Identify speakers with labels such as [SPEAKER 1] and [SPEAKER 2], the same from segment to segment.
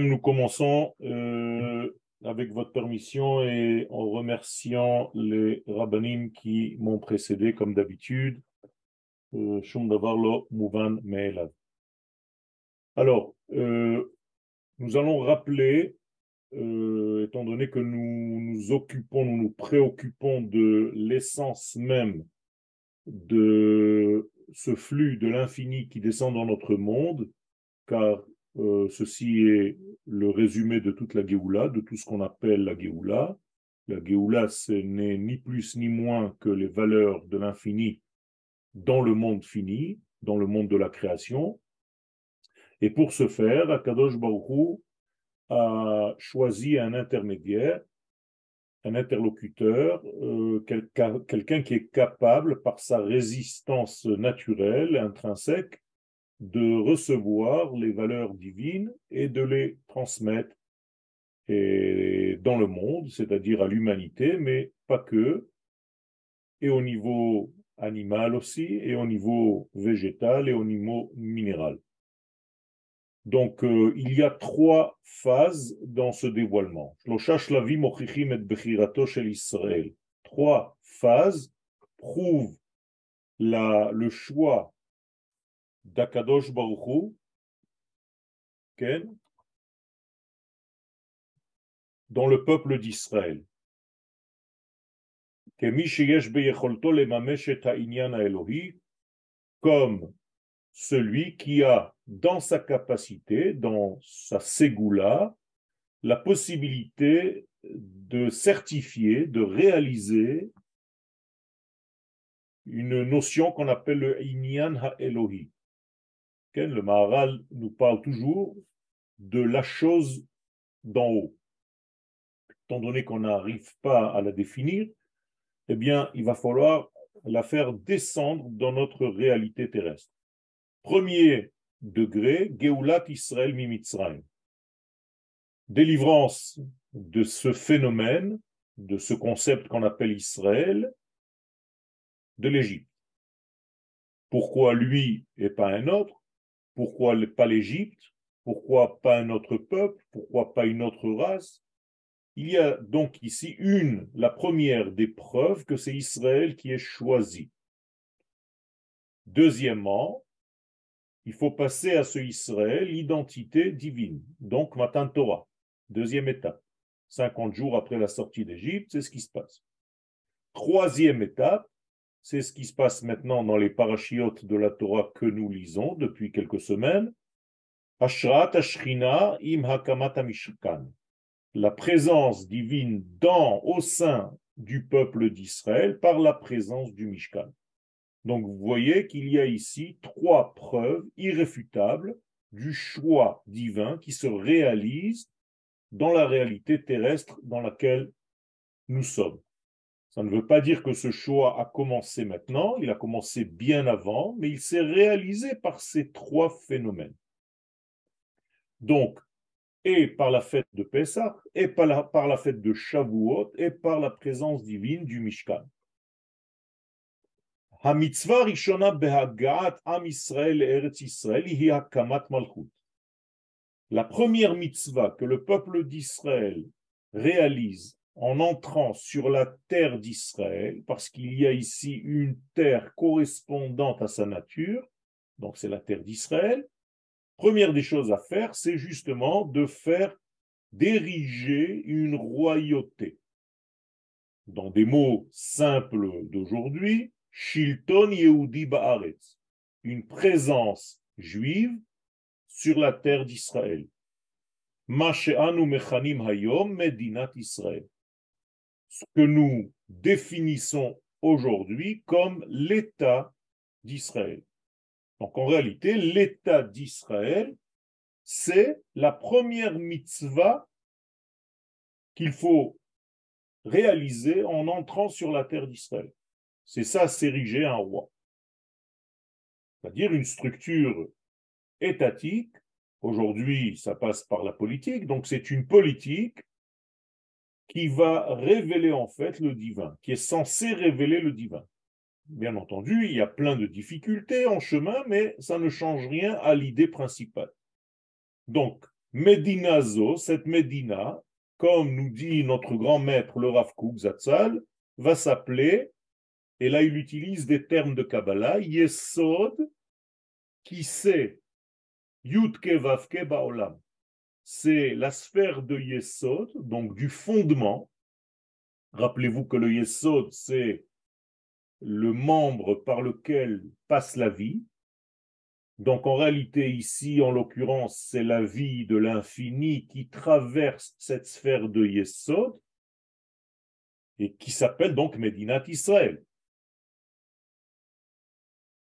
[SPEAKER 1] Nous commençons euh, avec votre permission et en remerciant les rabbinim qui m'ont précédé comme d'habitude. Euh. Alors, euh, nous allons rappeler, étant donné que nous nous occupons, nous nous préoccupons de l'essence même de ce flux de l'infini qui descend dans notre monde, car euh, ceci est le résumé de toute la Géoula, de tout ce qu'on appelle la Géoula. La Géoula, ce n'est ni plus ni moins que les valeurs de l'infini dans le monde fini, dans le monde de la création. Et pour ce faire, Akadosh Baruch a choisi un intermédiaire, un interlocuteur, euh, quelqu'un qui est capable, par sa résistance naturelle, intrinsèque, de recevoir les valeurs divines et de les transmettre et dans le monde, c'est-à-dire à, l'humanité, mais pas que, et au niveau animal aussi, et au niveau végétal et au niveau minéral. Donc, euh, il y a trois phases dans ce dévoilement. Trois phases prouvent la, le choix d'Akadosh Baruchou, dans le peuple d'Israël. Comme celui qui a dans sa capacité, dans sa ségoula, la possibilité de certifier, de réaliser une notion qu'on appelle le Inyan Ha-Elohi le Maharal nous parle toujours de la chose d'en haut. Étant donné qu'on n'arrive pas à la définir, eh bien, il va falloir la faire descendre dans notre réalité terrestre. Premier degré, Geulat Israël Mimitzrayim. Délivrance de ce phénomène, de ce concept qu'on appelle Israël, de l'Égypte. Pourquoi lui et pas un autre? Pourquoi pas l'Égypte? Pourquoi pas un autre peuple? Pourquoi pas une autre race? Il y a donc ici une, la première des preuves que c'est Israël qui est choisi. Deuxièmement, il faut passer à ce Israël l'identité divine, donc Matan Torah, deuxième étape. 50 jours après la sortie d'Égypte, c'est ce qui se passe. Troisième étape, c'est ce qui se passe maintenant dans les parachiotes de la Torah que nous lisons depuis quelques semaines. Ashrat Ashrina im Hakamat Mishkan. La présence divine dans, au sein du peuple d'Israël par la présence du Mishkan. Donc vous voyez qu'il y a ici trois preuves irréfutables du choix divin qui se réalise dans la réalité terrestre dans laquelle nous sommes. Ça ne veut pas dire que ce choix a commencé maintenant, il a commencé bien avant, mais il s'est réalisé par ces trois phénomènes. Donc, et par la fête de Pessah, et par la, fête de Shavuot, et par la présence divine du Mishkan. La première mitzvah que le peuple d'Israël réalise en entrant sur la terre d'Israël, parce qu'il y a ici une terre correspondante à sa nature, donc c'est la terre d'Israël, première des choses à faire, c'est justement de faire d'ériger une royauté. Dans des mots simples d'aujourd'hui, Shilton Yehudi Baaretz, une présence juive sur la terre d'Israël. Hayom Medinat Israël ce que nous définissons aujourd'hui comme l'État d'Israël. Donc en réalité, l'État d'Israël, c'est la première mitzvah qu'il faut réaliser en entrant sur la terre d'Israël. C'est ça, s'ériger un roi. C'est-à-dire une structure étatique. Aujourd'hui, ça passe par la politique. Donc c'est une politique qui va révéler en fait le divin, qui est censé révéler le divin. Bien entendu, il y a plein de difficultés en chemin, mais ça ne change rien à l'idée principale. Donc, Medinazo, cette Médina, comme nous dit notre grand maître le Rav Zatzal, va s'appeler, et là il utilise des termes de Kabbalah, Yesod, qui c'est Yudke Vavke Baolam. C'est la sphère de Yesod, donc du fondement. Rappelez-vous que le Yesod, c'est le membre par lequel passe la vie. Donc en réalité ici, en l'occurrence, c'est la vie de l'infini qui traverse cette sphère de Yesod et qui s'appelle donc Medinat Israël.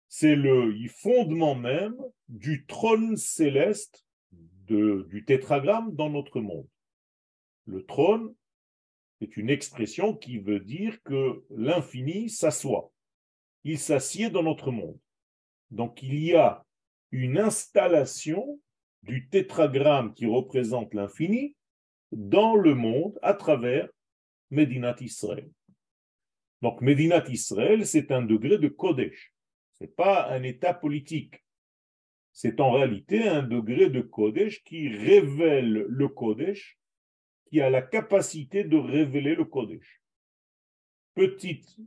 [SPEAKER 1] C'est le fondement même du trône céleste du tétragramme dans notre monde. Le trône est une expression qui veut dire que l'infini s'assoit. Il s'assied dans notre monde. Donc il y a une installation du tétragramme qui représente l'infini dans le monde à travers Medinat Israël. Donc Medinat Israël, c'est un degré de Kodesh. Ce n'est pas un état politique. C'est en réalité un degré de Kodesh qui révèle le Kodesh, qui a la capacité de révéler le Kodesh. Petite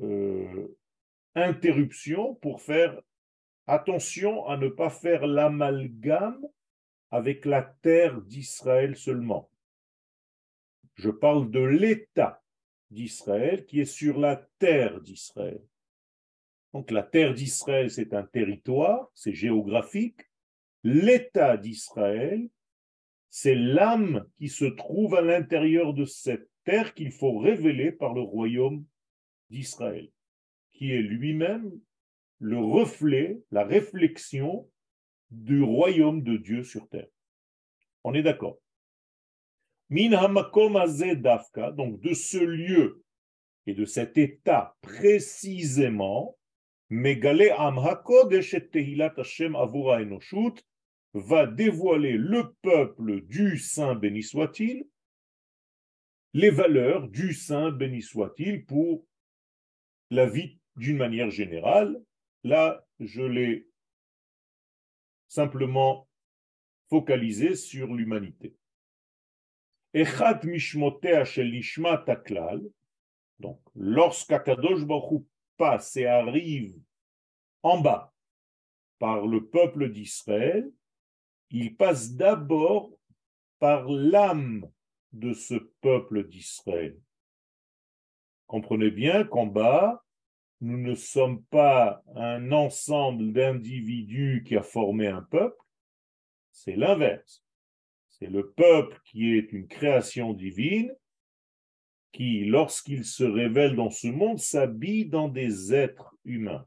[SPEAKER 1] euh, interruption pour faire Attention à ne pas faire l'amalgame avec la terre d'Israël seulement. Je parle de l'État d'Israël qui est sur la terre d'Israël. Donc la terre d'Israël, c'est un territoire, c'est géographique. L'État d'Israël, c'est l'âme qui se trouve à l'intérieur de cette terre qu'il faut révéler par le royaume d'Israël, qui est lui-même le reflet, la réflexion du royaume de Dieu sur terre. On est d'accord. Min hamakom dafka, donc de ce lieu et de cet état précisément, Megale am tehilat Hashem avura enoshut va dévoiler le peuple du Saint béni soit-il, les valeurs du Saint béni soit-il pour la vie d'une manière générale Là, je l'ai simplement focalisé sur l'humanité. Echad mishmotea shel taklal, donc lorsqu'Akadosh Baruch passe et arrive en bas par le peuple d'Israël, il passe d'abord par l'âme de ce peuple d'Israël. Comprenez bien qu'en bas, nous ne sommes pas un ensemble d'individus qui a formé un peuple, c'est l'inverse. C'est le peuple qui est une création divine qui, lorsqu'il se révèle dans ce monde, s'habille dans des êtres humains.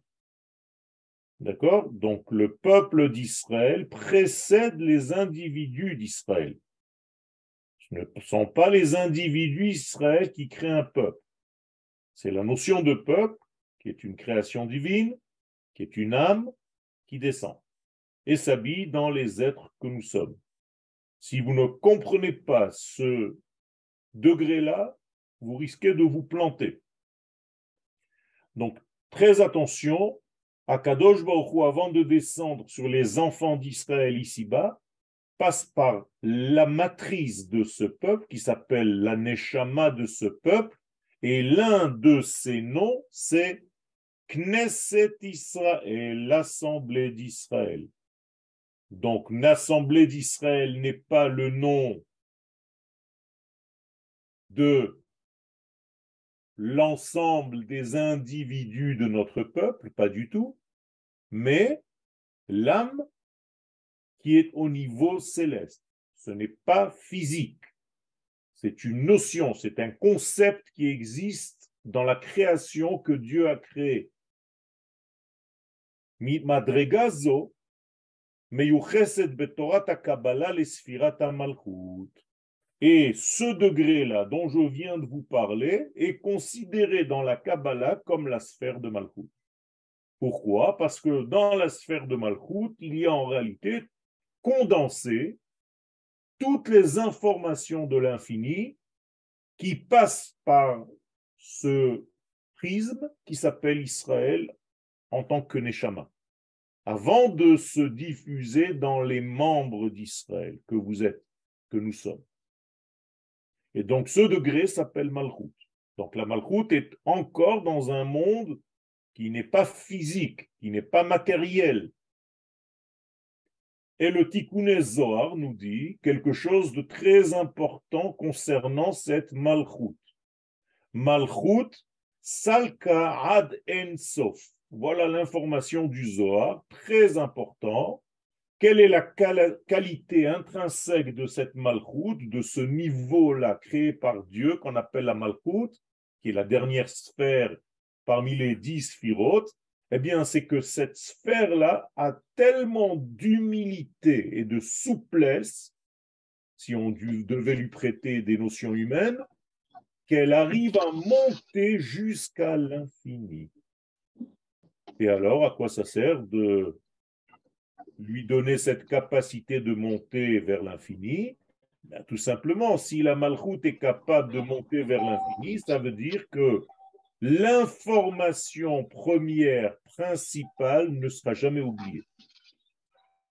[SPEAKER 1] D'accord? Donc le peuple d'Israël précède les individus d'Israël. Ce ne sont pas les individus d'Israël qui créent un peuple. C'est la notion de peuple qui est une création divine, qui est une âme qui descend et s'habille dans les êtres que nous sommes. Si vous ne comprenez pas ce degré-là, vous risquez de vous planter. Donc, très attention, à Kadosh Baruch avant de descendre sur les enfants d'Israël ici-bas, passe par la matrice de ce peuple qui s'appelle la Neshama de ce peuple, et l'un de ses noms, c'est Knesset Israël, l'Assemblée d'Israël. Donc, l'Assemblée d'Israël n'est pas le nom de l'ensemble des individus de notre peuple, pas du tout, mais l'âme qui est au niveau céleste. Ce n'est pas physique. C'est une notion, c'est un concept qui existe dans la création que Dieu a créée. Et ce degré-là dont je viens de vous parler est considéré dans la Kabbalah comme la sphère de Malchut. Pourquoi? Parce que dans la sphère de Malchut, il y a en réalité condensé toutes les informations de l'infini qui passent par ce prisme qui s'appelle Israël en tant que Neshama. avant de se diffuser dans les membres d'Israël que vous êtes, que nous sommes. Et donc ce degré s'appelle Malchut. Donc la Malchut est encore dans un monde qui n'est pas physique, qui n'est pas matériel. Et le Tikkun Zohar nous dit quelque chose de très important concernant cette Malchut. Malchut, Salka Ad En Sof. Voilà l'information du Zohar, très important. Quelle est la qualité intrinsèque de cette malchoute, de ce niveau-là créé par Dieu qu'on appelle la malchoute, qui est la dernière sphère parmi les dix sphirotes? Eh bien, c'est que cette sphère-là a tellement d'humilité et de souplesse, si on devait lui prêter des notions humaines, qu'elle arrive à monter jusqu'à l'infini. Et alors, à quoi ça sert de lui donner cette capacité de monter vers l'infini ben, Tout simplement, si la malchoute est capable de monter vers l'infini, ça veut dire que l'information première, principale, ne sera jamais oubliée.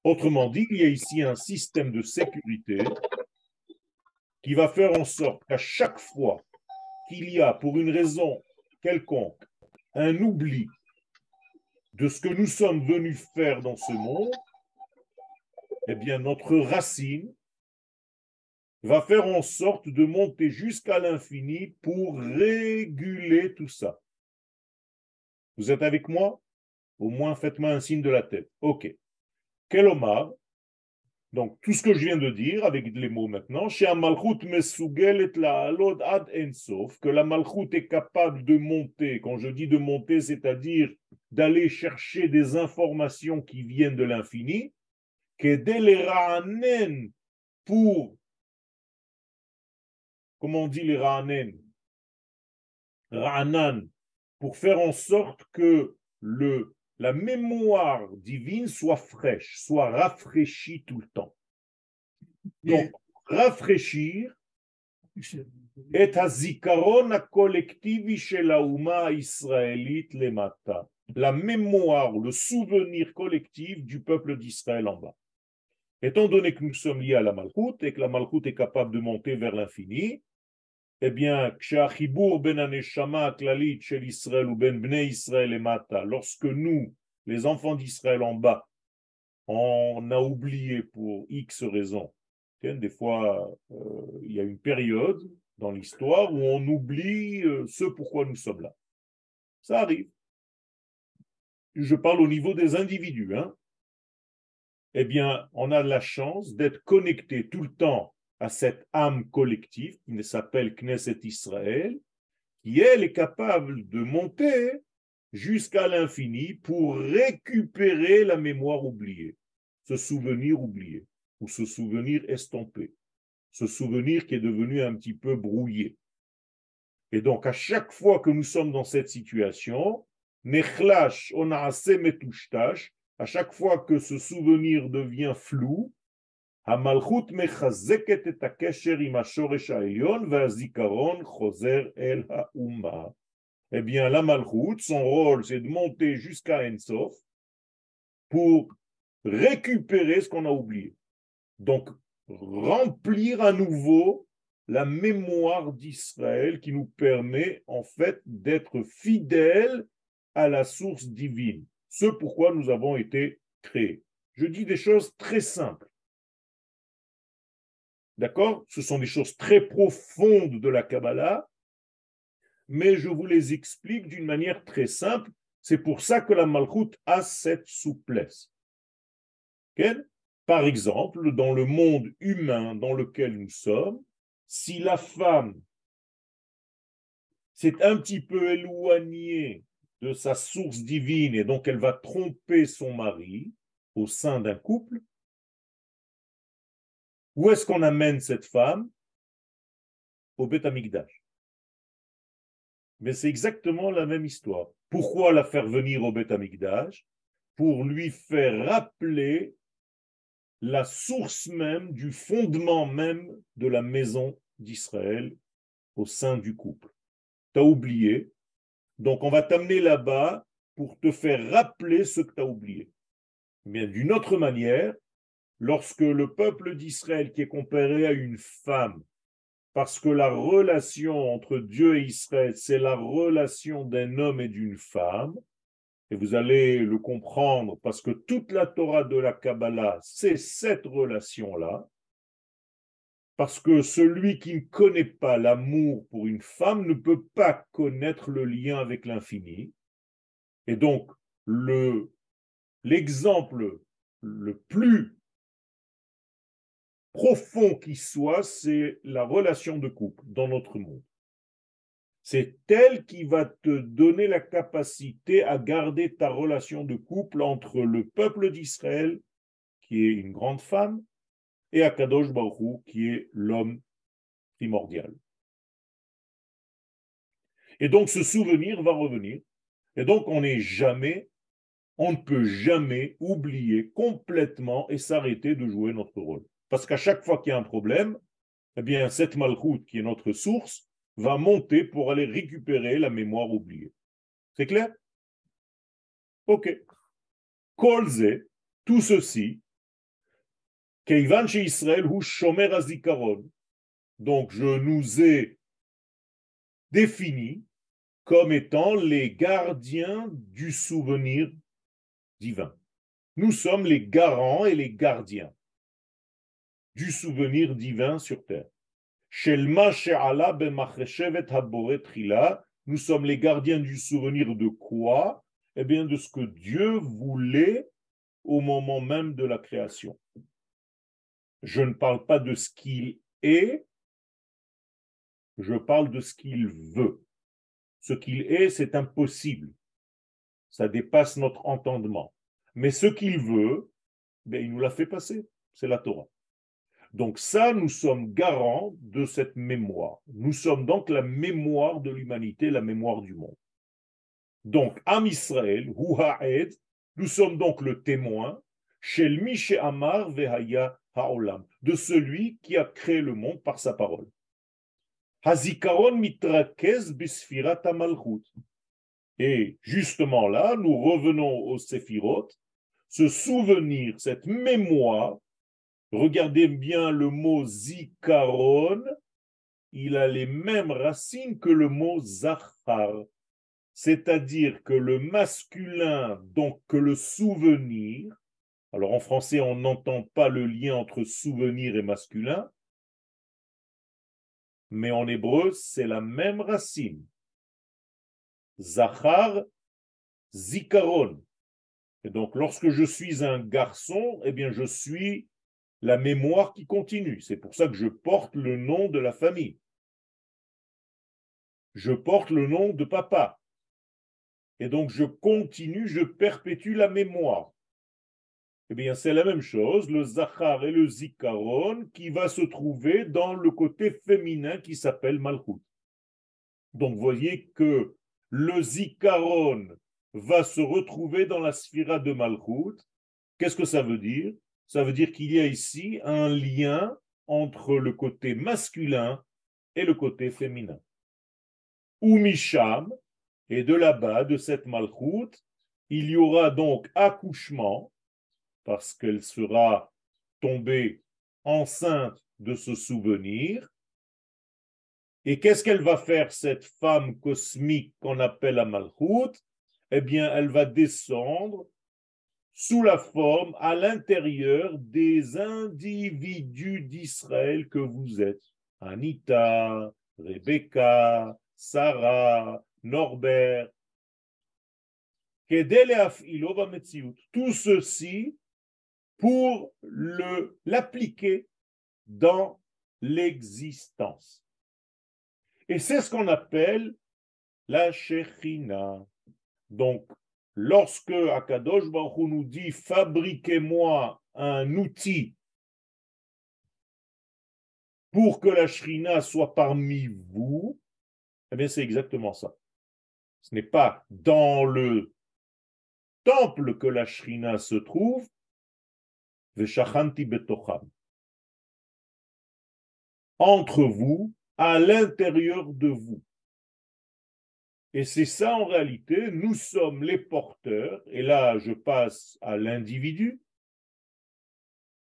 [SPEAKER 1] Autrement dit, il y a ici un système de sécurité qui va faire en sorte qu'à chaque fois qu'il y a, pour une raison quelconque, un oubli de ce que nous sommes venus faire dans ce monde, eh bien, notre racine va faire en sorte de monter jusqu'à l'infini pour réguler tout ça. Vous êtes avec moi? Au moins, faites-moi un signe de la tête. OK. Quel Omar donc, tout ce que je viens de dire, avec les mots maintenant, chez Malchut mesugelet la alod ad ensof, que la Malchut est capable de monter. Quand je dis de monter, c'est-à-dire d'aller chercher des informations qui viennent de l'infini, les pour, comment on dit les ra'anen Ra'anan, pour faire en sorte que le la mémoire divine soit fraîche, soit rafraîchie tout le temps. Donc, rafraîchir est à zikaron collective chez la Ouma israélite les mata. La mémoire, le souvenir collectif du peuple d'Israël en bas. Étant donné que nous sommes liés à la Malchoute et que la Malchoute est capable de monter vers l'infini, eh bien, lorsque nous, les enfants d'Israël en bas, on a oublié pour X raisons, des fois, euh, il y a une période dans l'histoire où on oublie euh, ce pourquoi nous sommes là. Ça arrive. Je parle au niveau des individus. Hein. Eh bien, on a la chance d'être connecté tout le temps à cette âme collective qui s'appelle Knesset Israël, qui elle est capable de monter jusqu'à l'infini pour récupérer la mémoire oubliée, ce souvenir oublié ou ce souvenir estompé, ce souvenir qui est devenu un petit peu brouillé. Et donc à chaque fois que nous sommes dans cette situation, à chaque fois que ce souvenir devient flou, המלכות מחזקת את הקשר עם השורש העליון והזיכרון חוזר אל האומה. Eh bien, la malchoute, son rôle, c'est de monter jusqu'à Ensof pour récupérer ce qu'on a oublié. Donc, remplir à nouveau la mémoire d'Israël qui nous permet en fait d'être fidèles à la source divine, ce pourquoi nous avons été créés. Je dis des choses très simples. D'accord? Ce sont des choses très profondes de la Kabbalah, mais je vous les explique d'une manière très simple. C'est pour ça que la Malchut a cette souplesse. Par exemple, dans le monde humain dans lequel nous sommes, si la femme s'est un petit peu éloignée de sa source divine et donc elle va tromper son mari au sein d'un couple, où est-ce qu'on amène cette femme? Au Beth Mais c'est exactement la même histoire. Pourquoi la faire venir au Beth Pour lui faire rappeler la source même du fondement même de la maison d'Israël au sein du couple. Tu as oublié, donc on va t'amener là-bas pour te faire rappeler ce que tu as oublié. Eh bien, d'une autre manière, lorsque le peuple d'Israël qui est comparé à une femme, parce que la relation entre Dieu et Israël, c'est la relation d'un homme et d'une femme, et vous allez le comprendre parce que toute la Torah de la Kabbalah, c'est cette relation-là, parce que celui qui ne connaît pas l'amour pour une femme ne peut pas connaître le lien avec l'infini. Et donc, le, l'exemple le plus profond qui soit, c'est la relation de couple dans notre monde. C'est elle qui va te donner la capacité à garder ta relation de couple entre le peuple d'Israël, qui est une grande femme, et Akadosh Baruch qui est l'homme primordial. Et donc ce souvenir va revenir. Et donc on n'est jamais, on ne peut jamais oublier complètement et s'arrêter de jouer notre rôle. Parce qu'à chaque fois qu'il y a un problème, eh bien cette malchoute qui est notre source va monter pour aller récupérer la mémoire oubliée. C'est clair? Ok. Kolze, tout ceci, Donc je nous ai définis comme étant les gardiens du souvenir divin. Nous sommes les garants et les gardiens du souvenir divin sur terre. Nous sommes les gardiens du souvenir de quoi? Eh bien, de ce que Dieu voulait au moment même de la création. Je ne parle pas de ce qu'il est, je parle de ce qu'il veut. Ce qu'il est, c'est impossible. Ça dépasse notre entendement. Mais ce qu'il veut, ben, il nous l'a fait passer. C'est la Torah. Donc ça, nous sommes garants de cette mémoire. Nous sommes donc la mémoire de l'humanité, la mémoire du monde. Donc, Am Israël, nous sommes donc le témoin, Amar Vehaya Haolam, de celui qui a créé le monde par sa parole. Hazikaron mitrakez bisfirat. Et justement là, nous revenons au Séphirot, ce souvenir, cette mémoire Regardez bien le mot zikaron, il a les mêmes racines que le mot zachar, c'est-à-dire que le masculin, donc que le souvenir, alors en français on n'entend pas le lien entre souvenir et masculin, mais en hébreu c'est la même racine. Zachar, zikaron. Et donc lorsque je suis un garçon, eh bien je suis la mémoire qui continue. C'est pour ça que je porte le nom de la famille. Je porte le nom de papa. Et donc je continue, je perpétue la mémoire. Eh bien, c'est la même chose, le Zachar et le Zikaron, qui va se trouver dans le côté féminin qui s'appelle Malchut. Donc, voyez que le Zikaron va se retrouver dans la sphira de Malchut. Qu'est-ce que ça veut dire? Ça veut dire qu'il y a ici un lien entre le côté masculin et le côté féminin. Ou Misham, et de là-bas, de cette malchoute, il y aura donc accouchement, parce qu'elle sera tombée enceinte de ce souvenir. Et qu'est-ce qu'elle va faire, cette femme cosmique qu'on appelle la malchoute Eh bien, elle va descendre sous la forme à l'intérieur des individus d'Israël que vous êtes. Anita, Rebecca, Sarah, Norbert. Tout ceci pour l'appliquer dans l'existence. Et c'est ce qu'on appelle la Shechina. Donc, lorsque Akadosh Baruch nous dit fabriquez-moi un outil pour que la Shrina soit parmi vous, eh bien c'est exactement ça. Ce n'est pas dans le temple que la Shrina se trouve, entre vous, à l'intérieur de vous. Et c'est ça en réalité, nous sommes les porteurs, et là je passe à l'individu,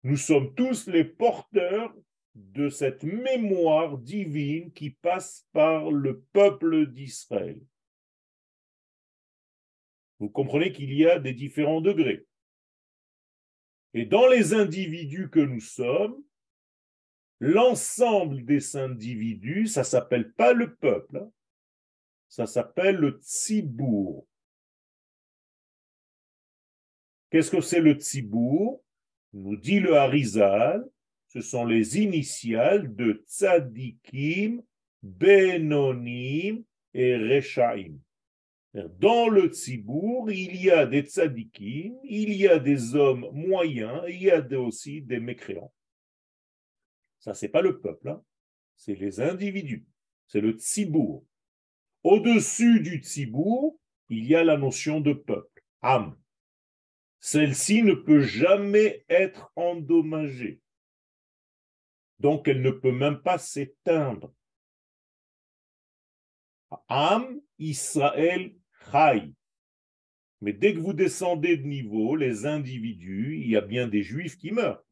[SPEAKER 1] nous sommes tous les porteurs de cette mémoire divine qui passe par le peuple d'Israël. Vous comprenez qu'il y a des différents degrés. Et dans les individus que nous sommes, l'ensemble des individus, ça s'appelle pas le peuple, hein. ça s'appelle le tzibour. Qu'est-ce que c'est le tzibour Nous dit le Harizal, ce sont les initiales de tzadikim, benonim et rechaim. Dans le tzibour, il y a des tzadikim, il y a des hommes moyens, il y a aussi des mécréants. Ça, c'est pas le peuple, hein. c'est les individus, c'est le tzibour. Au-dessus du tzibour, il y a la notion de peuple, âme. Celle-ci ne peut jamais être endommagée. Donc, elle ne peut même pas s'éteindre. Am Israël Mais dès que vous descendez de niveau, les individus, il y a bien des juifs qui meurent.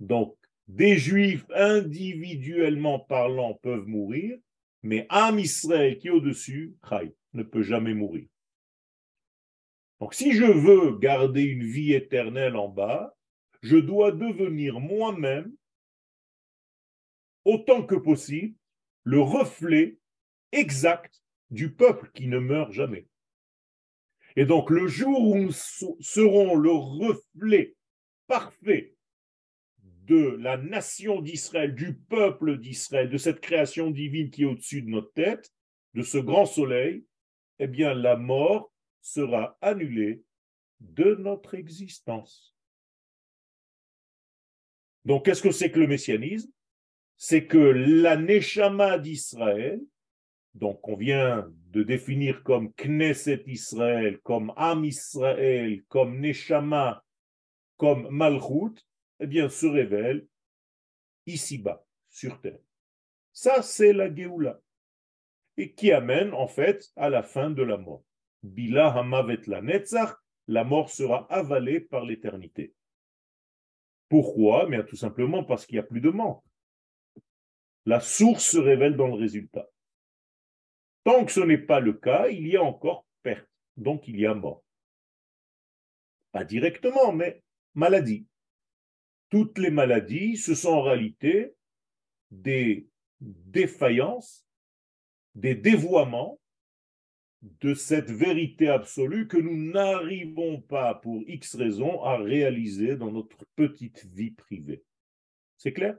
[SPEAKER 1] Donc, des juifs individuellement parlant peuvent mourir, mais Am Israël qui est au-dessus, Chai, ne peut jamais mourir. Donc, si je veux garder une vie éternelle en bas, je dois devenir moi-même autant que possible le reflet exact du peuple qui ne meurt jamais. Et donc le jour où nous serons le reflet parfait de la nation d'Israël, du peuple d'Israël, de cette création divine qui est au-dessus de notre tête, de ce grand soleil, eh bien la mort sera annulée de notre existence. Donc qu'est-ce que c'est que le messianisme? C'est que la Neshama d'Israël, donc on vient de définir comme Knesset Israël, comme Am Israël, comme Neshama, comme Malchut, eh bien se révèle ici-bas, sur terre. Ça, c'est la Géoula. Et qui amène en fait à la fin de la mort. Bila Hamavet la Netzach, la mort sera avalée par l'éternité. Pourquoi? Mais tout simplement parce qu'il n'y a plus de mort. La source se révèle dans le résultat. Tant que ce n'est pas le cas, il y a encore perte, donc il y a mort. Pas directement, mais maladie. Toutes les maladies, ce sont en réalité des défaillances, des dévoiements de cette vérité absolue que nous n'arrivons pas, pour X raisons, à réaliser dans notre petite vie privée. C'est clair?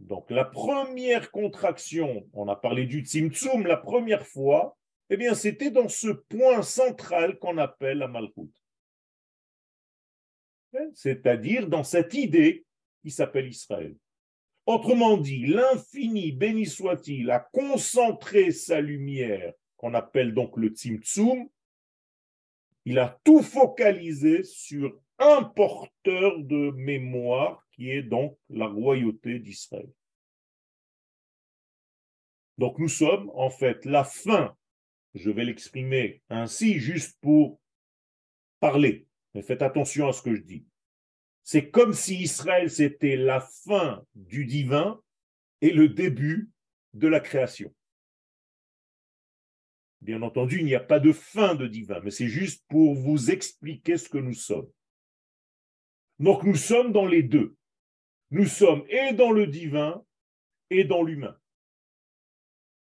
[SPEAKER 1] Donc la première contraction, on a parlé du Tzimtzum la première fois, eh bien c'était dans ce point central qu'on appelle la Malchut. C'est-à-dire dans cette idée qui s'appelle Israël. Autrement dit, l'infini, béni soit-il, a concentré sa lumière, qu'on appelle donc le Tzimtzum, il a tout focalisé sur un porteur de mémoire qui est donc la royauté d'Israël. Donc nous sommes en fait la fin, je vais l'exprimer ainsi juste pour parler, mais faites attention à ce que je dis. C'est comme si Israël c'était la fin du divin et le début de la création. Bien entendu, il n'y a pas de fin de divin, mais c'est juste pour vous expliquer ce que nous sommes. Donc nous sommes dans les deux. Nous sommes et dans le divin et dans l'humain.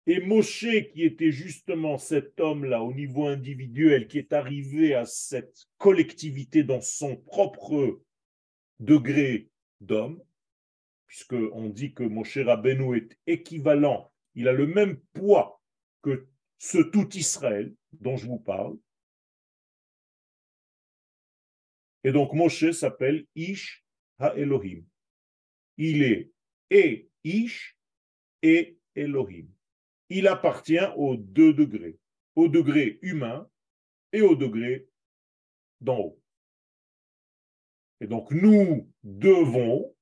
[SPEAKER 1] Et Moshe, qui était justement cet homme-là au niveau individuel, qui est arrivé à cette collectivité dans son propre degré d'homme, puisqu'on dit que Moshe Rabbeinu est équivalent, il a le même poids que ce tout Israël dont je vous parle, Et donc Moshe s'appelle Ish ha-Elohim. Il est et Ish et Elohim. Il appartient aux deux degrés, au degré humain et au degré d'en haut. Et donc nous devons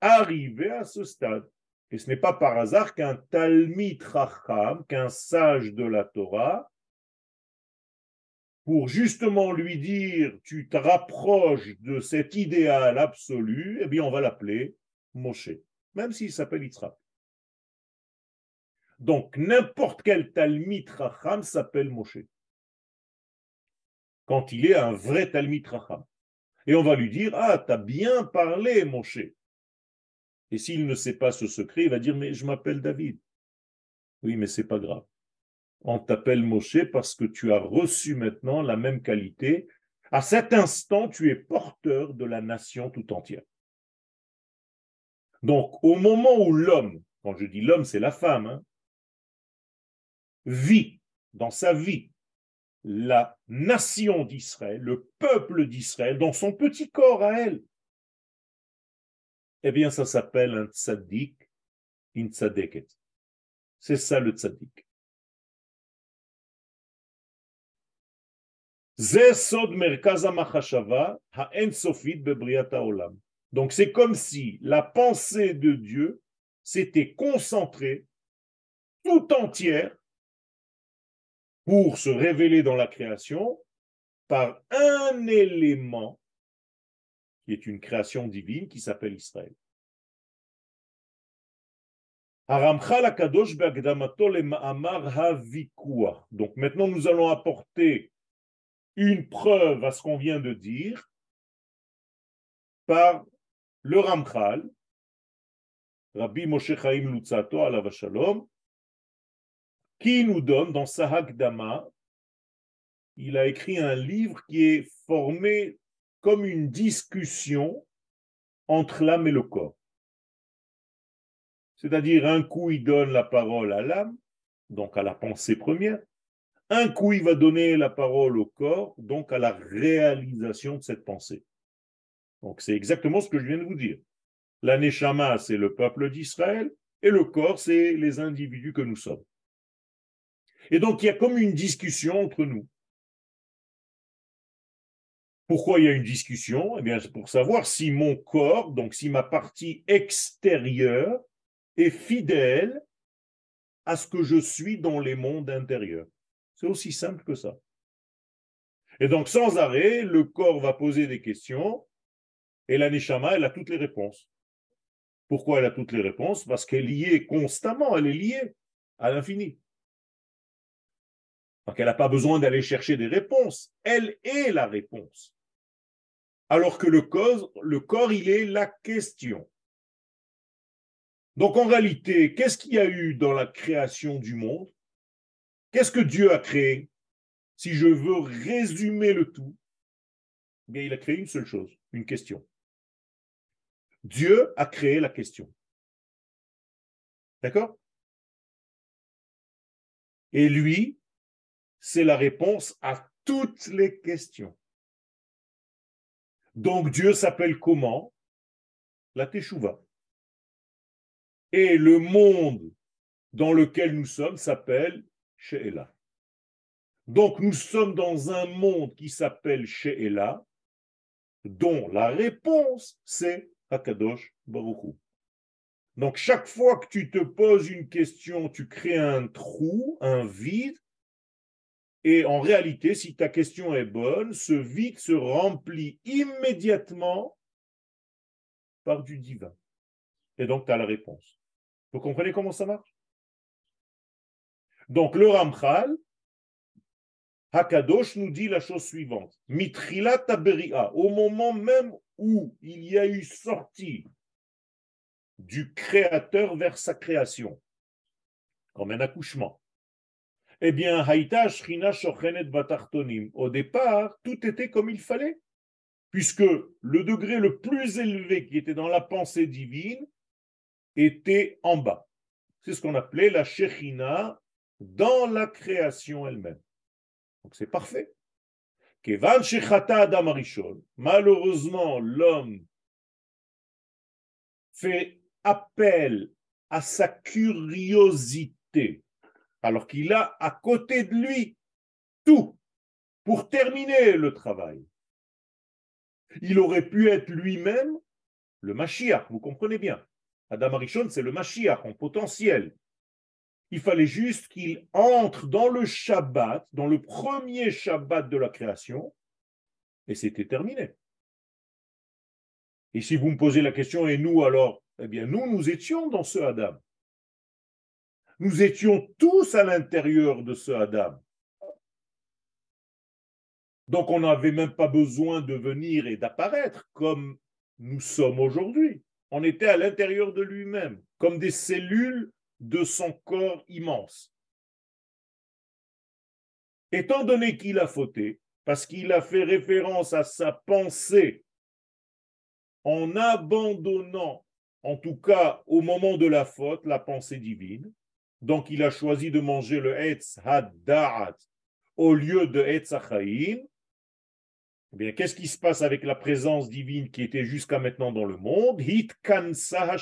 [SPEAKER 1] arriver à ce stade. Et ce n'est pas par hasard qu'un Talmid Racham, qu'un sage de la Torah, pour justement lui dire tu te rapproches de cet idéal absolu, eh bien on va l'appeler Moshe, même s'il s'appelle Yitzhak. Donc n'importe quel Talmid Racham s'appelle Moshe. Quand il est un vrai Talmid Racham. Et on va lui dire Ah, tu as bien parlé, Moshe. Et s'il ne sait pas ce secret, il va dire Mais je m'appelle David. Oui, mais c'est pas grave. On t'appelle Moshe parce que tu as reçu maintenant la même qualité. À cet instant, tu es porteur de la nation tout entière. Donc, au moment où l'homme, quand je dis l'homme, c'est la femme, hein, vit dans sa vie la nation d'Israël, le peuple d'Israël, dans son petit corps à elle, eh bien, ça s'appelle un tzaddik, une tzaddeket. C'est ça le tzaddik. Donc c'est comme si la pensée de Dieu s'était concentrée tout entière pour se révéler dans la création par un élément qui est une création divine qui s'appelle Israël. Donc maintenant nous allons apporter une preuve à ce qu'on vient de dire par le Ramchal, Rabbi Moshe Chaim Lutzato, alav shalom, qui nous donne dans sa Dama, il a écrit un livre qui est formé comme une discussion entre l'âme et le corps. C'est-à-dire, un coup, il donne la parole à l'âme, donc à la pensée première. Un coup, il va donner la parole au corps, donc à la réalisation de cette pensée. Donc, c'est exactement ce que je viens de vous dire. La c'est le peuple d'Israël, et le corps, c'est les individus que nous sommes. Et donc, il y a comme une discussion entre nous. Pourquoi il y a une discussion? Eh bien, c'est pour savoir si mon corps, donc si ma partie extérieure, est fidèle à ce que je suis dans les mondes intérieurs. C'est aussi simple que ça. Et donc, sans arrêt, le corps va poser des questions et la elle a toutes les réponses. Pourquoi elle a toutes les réponses? Parce qu'elle y est constamment, elle est liée à l'infini. Donc, elle n'a pas besoin d'aller chercher des réponses. Elle est la réponse. Alors que le corps, le corps, il est la question. Donc en réalité, qu'est-ce qu'il y a eu dans la création du monde? Qu'est-ce que Dieu a créé? Si je veux résumer le tout, eh bien, il a créé une seule chose, une question. Dieu a créé la question. D'accord? Et lui, c'est la réponse à toutes les questions. Donc Dieu s'appelle comment? La Teshuvah. Et le monde dans lequel nous sommes s'appelle She'ela. Donc nous sommes dans un monde qui s'appelle She'ela, dont la réponse c'est Hakadosh Baruch Donc chaque fois que tu te poses une question, tu crées un trou, un vide, et en réalité, si ta question est bonne, ce vide se remplit immédiatement par du divin. Et donc, tu as la réponse. Vous comprenez comment ça marche? Donc, le Ramchal, Hakadosh nous dit la chose suivante. Mitrila taberia, au moment même où il y a eu sortie du créateur vers sa création, comme un accouchement. Eh bien, Haïta Shrina Shochenet Batartonim. Au départ, tout était comme il fallait, puisque le degré le plus élevé qui était dans la pensée divine était en bas. C'est ce qu'on appelait la Shechina dans la création elle-même. Donc c'est parfait. Kevan Shechata Adam Arishon, malheureusement, l'homme fait appel à sa curiosité, alors qu'il a à côté de lui tout pour terminer le travail. Il aurait pu être lui-même le Mashiach, vous comprenez bien. Adam Arishon, c'est le Mashiach en potentiel. Il fallait juste qu'il entre dans le Shabbat, dans le premier Shabbat de la création, et c'était terminé. Et si vous me posez la question, et nous alors Eh bien, nous, nous étions dans ce Adam. Nous étions tous à l'intérieur de ce Adam. Donc on n'avait même pas besoin de venir et d'apparaître comme nous sommes aujourd'hui. On était à l'intérieur de lui-même, comme des cellules de son corps immense. Étant donné qu'il a fauté, parce qu'il a fait référence à sa pensée en abandonnant, en tout cas au moment de la faute, la pensée divine, donc il a choisi de manger le Etz Hadda'at au lieu de Etz Achaim, eh bien, qu'est-ce qui se passe avec la présence divine qui était jusqu'à maintenant dans le monde? Hit kansa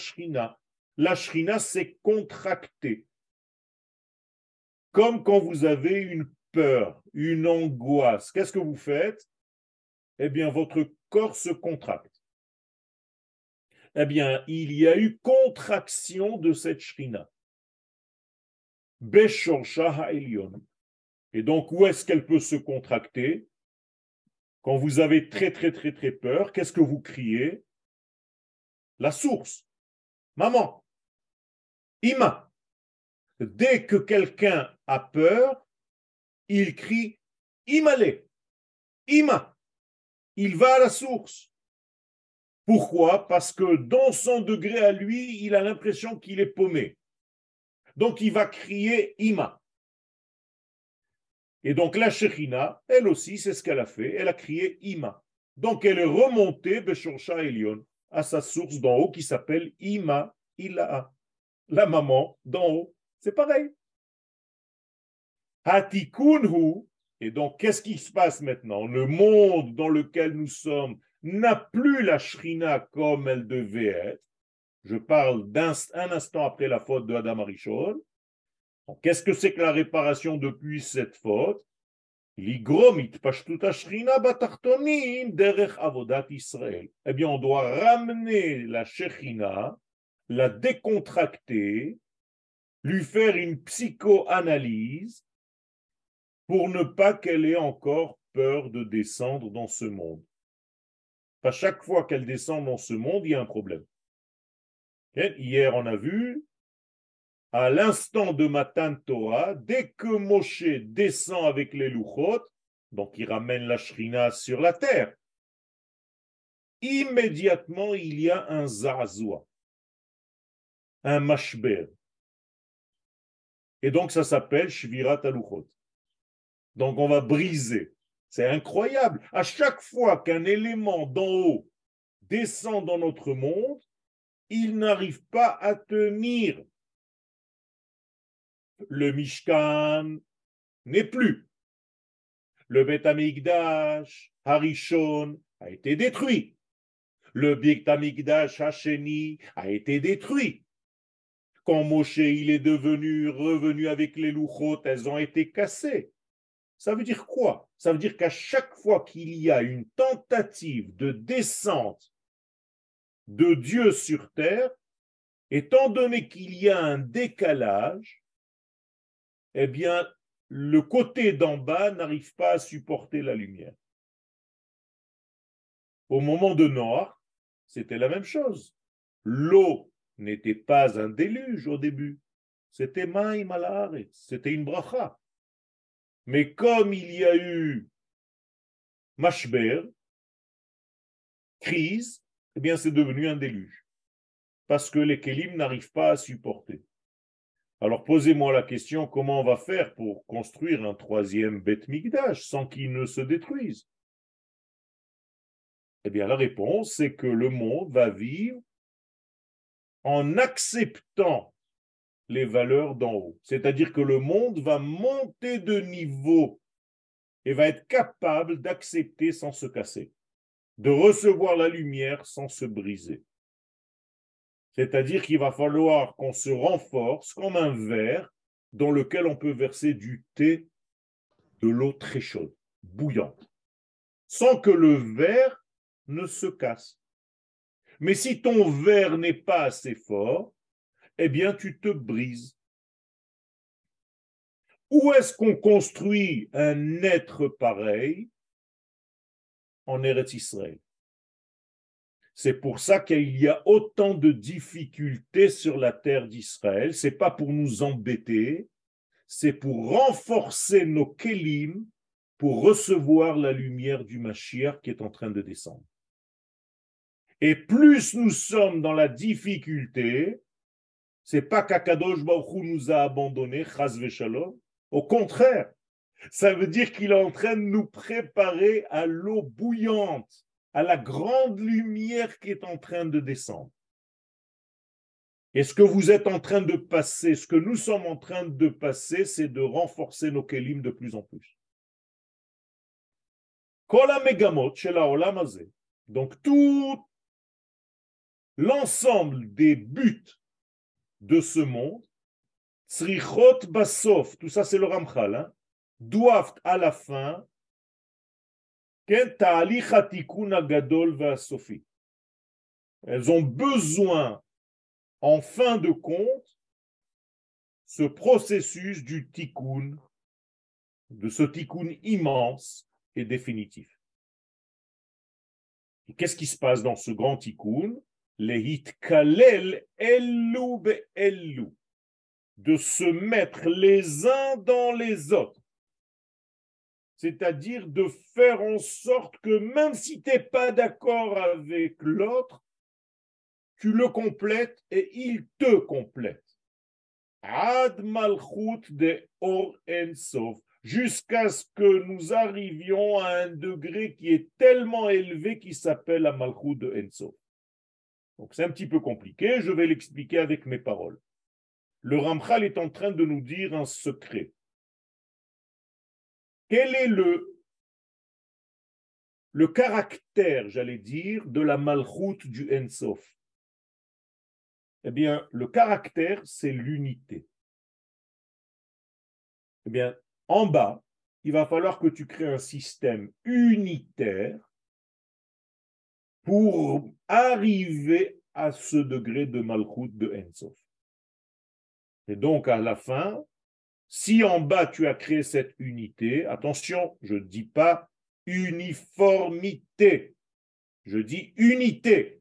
[SPEAKER 1] La shrina s'est contractée. Comme quand vous avez une peur, une angoisse. Qu'est-ce que vous faites? Eh bien, votre corps se contracte. Eh bien, il y a eu contraction de cette shrina. Et donc, où est-ce qu'elle peut se contracter? Quand vous avez très, très, très, très peur, qu'est-ce que vous criez? La source. Maman. Ima. Dès que quelqu'un a peur, il crie Imale. Ima. Il va à la source. Pourquoi? Parce que dans son degré à lui, il a l'impression qu'il est paumé. Donc il va crier Ima. Et donc la Shechina, elle aussi, c'est ce qu'elle a fait. Elle a crié Ima. Donc elle est remontée, Beshorcha Elion, à sa source d'en haut qui s'appelle Ima Ila'a. La maman d'en haut. C'est pareil. Hatikunhu. Et donc, qu'est-ce qui se passe maintenant? Le monde dans lequel nous sommes n'a plus la Shrina comme elle devait être. Je parle d'un instant après la faute de Adam Arishon. Qu'est-ce que c'est que la réparation depuis cette faute? Eh bien, on doit ramener la Shechina, la décontracter, lui faire une psychoanalyse pour ne pas qu'elle ait encore peur de descendre dans ce monde. À chaque fois qu'elle descend dans ce monde, il y a un problème. Hier, on a vu à l'instant de Matan Torah, dès que Moshe descend avec les Luchot, donc il ramène la Shrina sur la terre, immédiatement il y a un Zazua, un Mashber. Et donc ça s'appelle Shvirat Aluchot. Donc on va briser. C'est incroyable. À chaque fois qu'un élément d'en haut descend dans notre monde, il n'arrive pas à tenir le Mishkan n'est plus. Le Bet Harishon, a été détruit. Le Bet Hacheni a été détruit. Quand Moshe il est devenu revenu avec les louchot, elles ont été cassées. Ça veut dire quoi? Ça veut dire qu'à chaque fois qu'il y a une tentative de descente de Dieu sur terre, étant donné qu'il y a un décalage, eh bien, le côté d'en bas n'arrive pas à supporter la lumière. Au moment de Noir, c'était la même chose. L'eau n'était pas un déluge au début. C'était Maïm c'était une bracha. Mais comme il y a eu Mashber, crise, eh bien c'est devenu un déluge. Parce que les Kélim n'arrivent pas à supporter. Alors posez-moi la question, comment on va faire pour construire un troisième Beth Migdash sans qu'il ne se détruise? Eh bien la réponse, c'est que le monde va vivre en acceptant les valeurs d'en haut. C'est-à-dire que le monde va monter de niveau et va être capable d'accepter sans se casser, de recevoir la lumière sans se briser. C'est-à-dire qu'il va falloir qu'on se renforce comme un verre dans lequel on peut verser du thé, de l'eau très chaude, bouillante, sans que le verre ne se casse. Mais si ton verre n'est pas assez fort, eh bien, tu te brises. Où est-ce qu'on construit un être pareil en Eretz Israël? C'est pour ça qu'il y a autant de difficultés sur la terre d'Israël. C'est pas pour nous embêter, c'est pour renforcer nos kelim pour recevoir la lumière du Mashiach qui est en train de descendre. Et plus nous sommes dans la difficulté, c'est pas qu'Akadosh Baruch nous a abandonnés, chas. Au contraire, ça veut dire qu'il est en train de nous préparer à l'eau bouillante, à la grande lumière qui est en train de descendre. Et ce que vous êtes en train de passer, ce que nous sommes en train de passer, c'est de renforcer nos kelim de plus en plus. Donc tout l'ensemble des buts de ce monde, Srichot Basof, tout ça c'est le Ramchal, hein, doivent à la fin elles ont besoin, en fin de compte, ce processus du tikkun, de ce tikkun immense et définitif. Qu'est-ce qui se passe dans ce grand tikkun? De se mettre les uns dans les autres. C'est-à-dire de faire en sorte que même si tu n'es pas d'accord avec l'autre, tu le complètes et il te complète. Ad malchut de or ensof, jusqu'à ce que nous arrivions à un degré qui est tellement élevé qui s'appelle la malchut de ensof. Donc c'est un petit peu compliqué, je vais l'expliquer avec mes paroles. Le Ramchal est en train de nous dire un secret. Quel est le, le caractère, j'allais dire, de la malchoute du Ensof? Eh bien, le caractère, c'est l'unité. Eh bien, en bas, il va falloir que tu crées un système unitaire pour arriver à ce degré de malchut de Ensof. Et donc, à la fin, si en bas tu as créé cette unité, attention, je ne dis pas uniformité, je dis unité.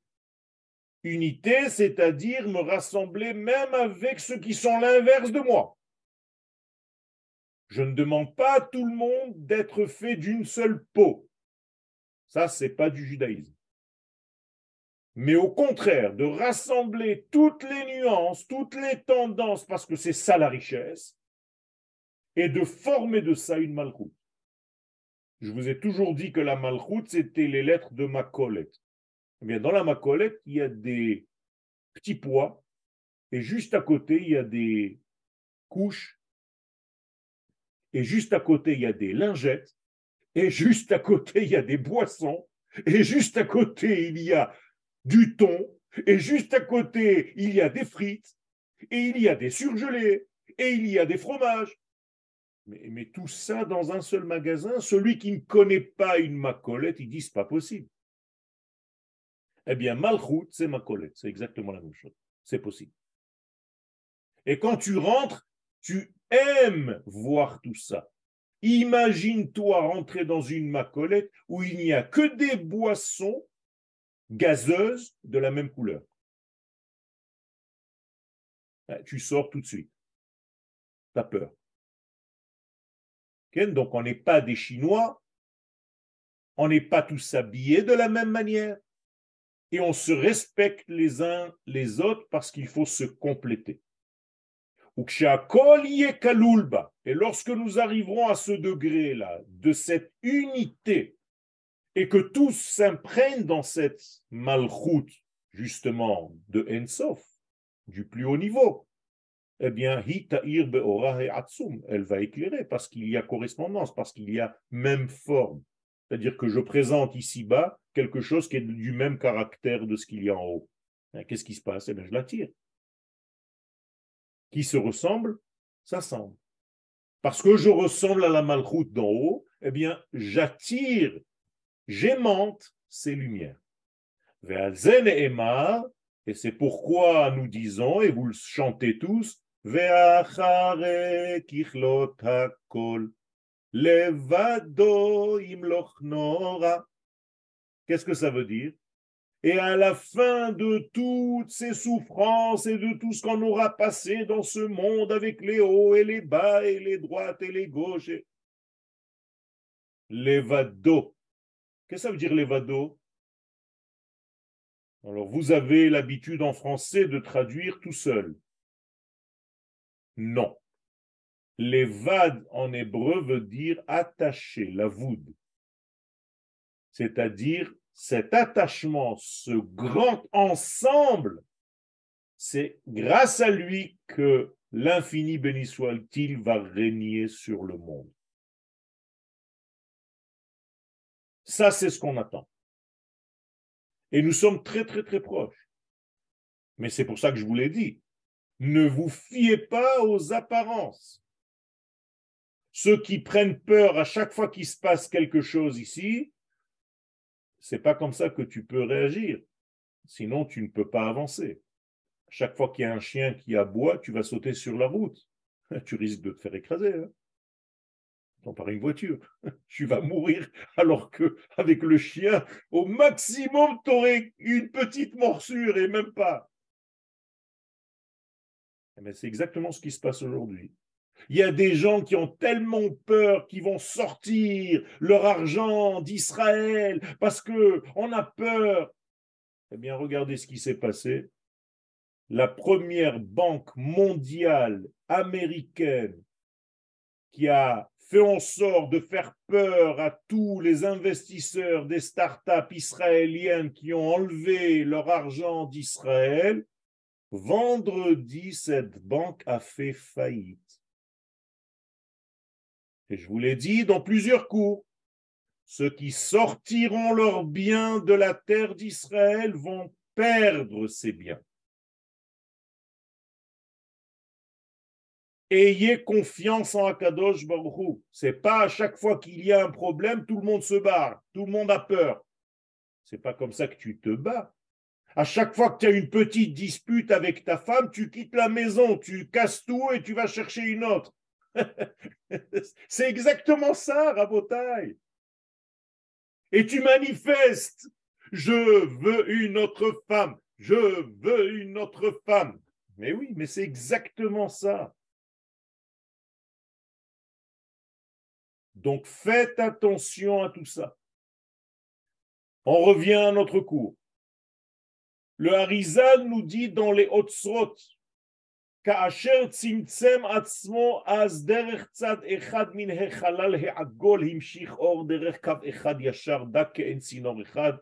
[SPEAKER 1] Unité, c'est-à-dire me rassembler même avec ceux qui sont l'inverse de moi. Je ne demande pas à tout le monde d'être fait d'une seule peau. Ça, c'est pas du judaïsme mais au contraire, de rassembler toutes les nuances, toutes les tendances, parce que c'est ça la richesse, et de former de ça une malchoute. Je vous ai toujours dit que la malchoute, c'était les lettres de ma colette. Eh bien, dans la macolette, il y a des petits pois, et juste à côté, il y a des couches, et juste à côté, il y a des lingettes, et juste à côté, il y a des boissons, et juste à côté, il y a du thon, et juste à côté, il y a des frites, et il y a des surgelés, et il y a des fromages. Mais, tout ça dans un seul magasin, celui qui ne connaît pas une macolette, il dit c'est pas possible. Eh bien, Malchut, c'est macolette, c'est exactement la même chose. C'est possible. Et quand tu rentres, tu aimes voir tout ça. Imagine-toi rentrer dans une macolette où il n'y a que des boissons gazeuse de la même couleur. Tu sors tout de suite. Tu as peur. Donc on n'est pas des Chinois, on n'est pas tous habillés de la même manière et on se respecte les uns les autres parce qu'il faut se compléter. Et lorsque nous arriverons à ce degré-là, de cette unité et que tous s'imprègnent dans cette malchoute, justement, de Ensof, du plus haut niveau, eh bien, elle va éclairer parce qu'il y a correspondance, parce qu'il y a même forme. C'est-à-dire que je présente ici-bas quelque chose qui est du même caractère de ce qu'il y a en haut. Eh, qu'est-ce qui se passe? Eh bien, je l'attire. Qui se ressemble Ça semble. Parce que je ressemble à la malchoute d'en haut, eh bien, j'attire j'aimante ces lumières. Et c'est pourquoi nous disons, et vous le chantez tous, Qu'est-ce que ça veut dire? Et à la fin de toutes ces souffrances et de tout ce qu'on aura passé dans ce monde avec les hauts et les bas et les droites et les gauches, Levado. Qu'est-ce que ça veut dire levado Alors, vous avez l'habitude en français de traduire tout seul. Non. Levad en hébreu veut dire attaché, la voûte. C'est-à-dire cet attachement, ce grand ensemble, c'est grâce à lui que l'infini béni soit-il va régner sur le monde. Ça, c'est ce qu'on attend. Et nous sommes très, très, très proches. Mais c'est pour ça que je vous l'ai dit. Ne vous fiez pas aux apparences. Ceux qui prennent peur à chaque fois qu'il se passe quelque chose ici, c'est pas comme ça que tu peux réagir. Sinon, tu ne peux pas avancer. Chaque fois qu'il y a un chien qui aboie, tu vas sauter sur la route. Tu risques de te faire écraser. Hein par une voiture. Tu vas mourir alors que avec le chien, au maximum, tu aurais une petite morsure et même pas. Mais eh c'est exactement ce qui se passe aujourd'hui. Il y a des gens qui ont tellement peur qu'ils vont sortir leur argent d'Israël parce que on a peur. Eh bien, regardez ce qui s'est passé. La première banque mondiale américaine qui a fait en sorte de faire peur à tous les investisseurs des startups israéliennes qui ont enlevé leur argent d'Israël, vendredi, cette banque a fait faillite. Et je vous l'ai dit dans plusieurs cours, ceux qui sortiront leurs biens de la terre d'Israël vont perdre ces biens. Ayez confiance en Akadosh Baruch C'est pas à chaque fois qu'il y a un problème, tout le monde se barre, tout le monde a peur. C'est pas comme ça que tu te bats. À chaque fois que tu as une petite dispute avec ta femme, tu quittes la maison, tu casses tout et tu vas chercher une autre. C'est exactement ça, Rabotaille. Et tu manifestes, je veux une autre femme, je veux une autre femme. Mais oui, mais c'est exactement ça. Donc faites attention à tout ça. On revient à notre cours. Le Harizal nous dit dans les Otsrot, כאשר צמצם עצמו אז דרך צד אחד מן החלל העגול המשיך אור דרך קו אחד ישר דק כאין צינור אחד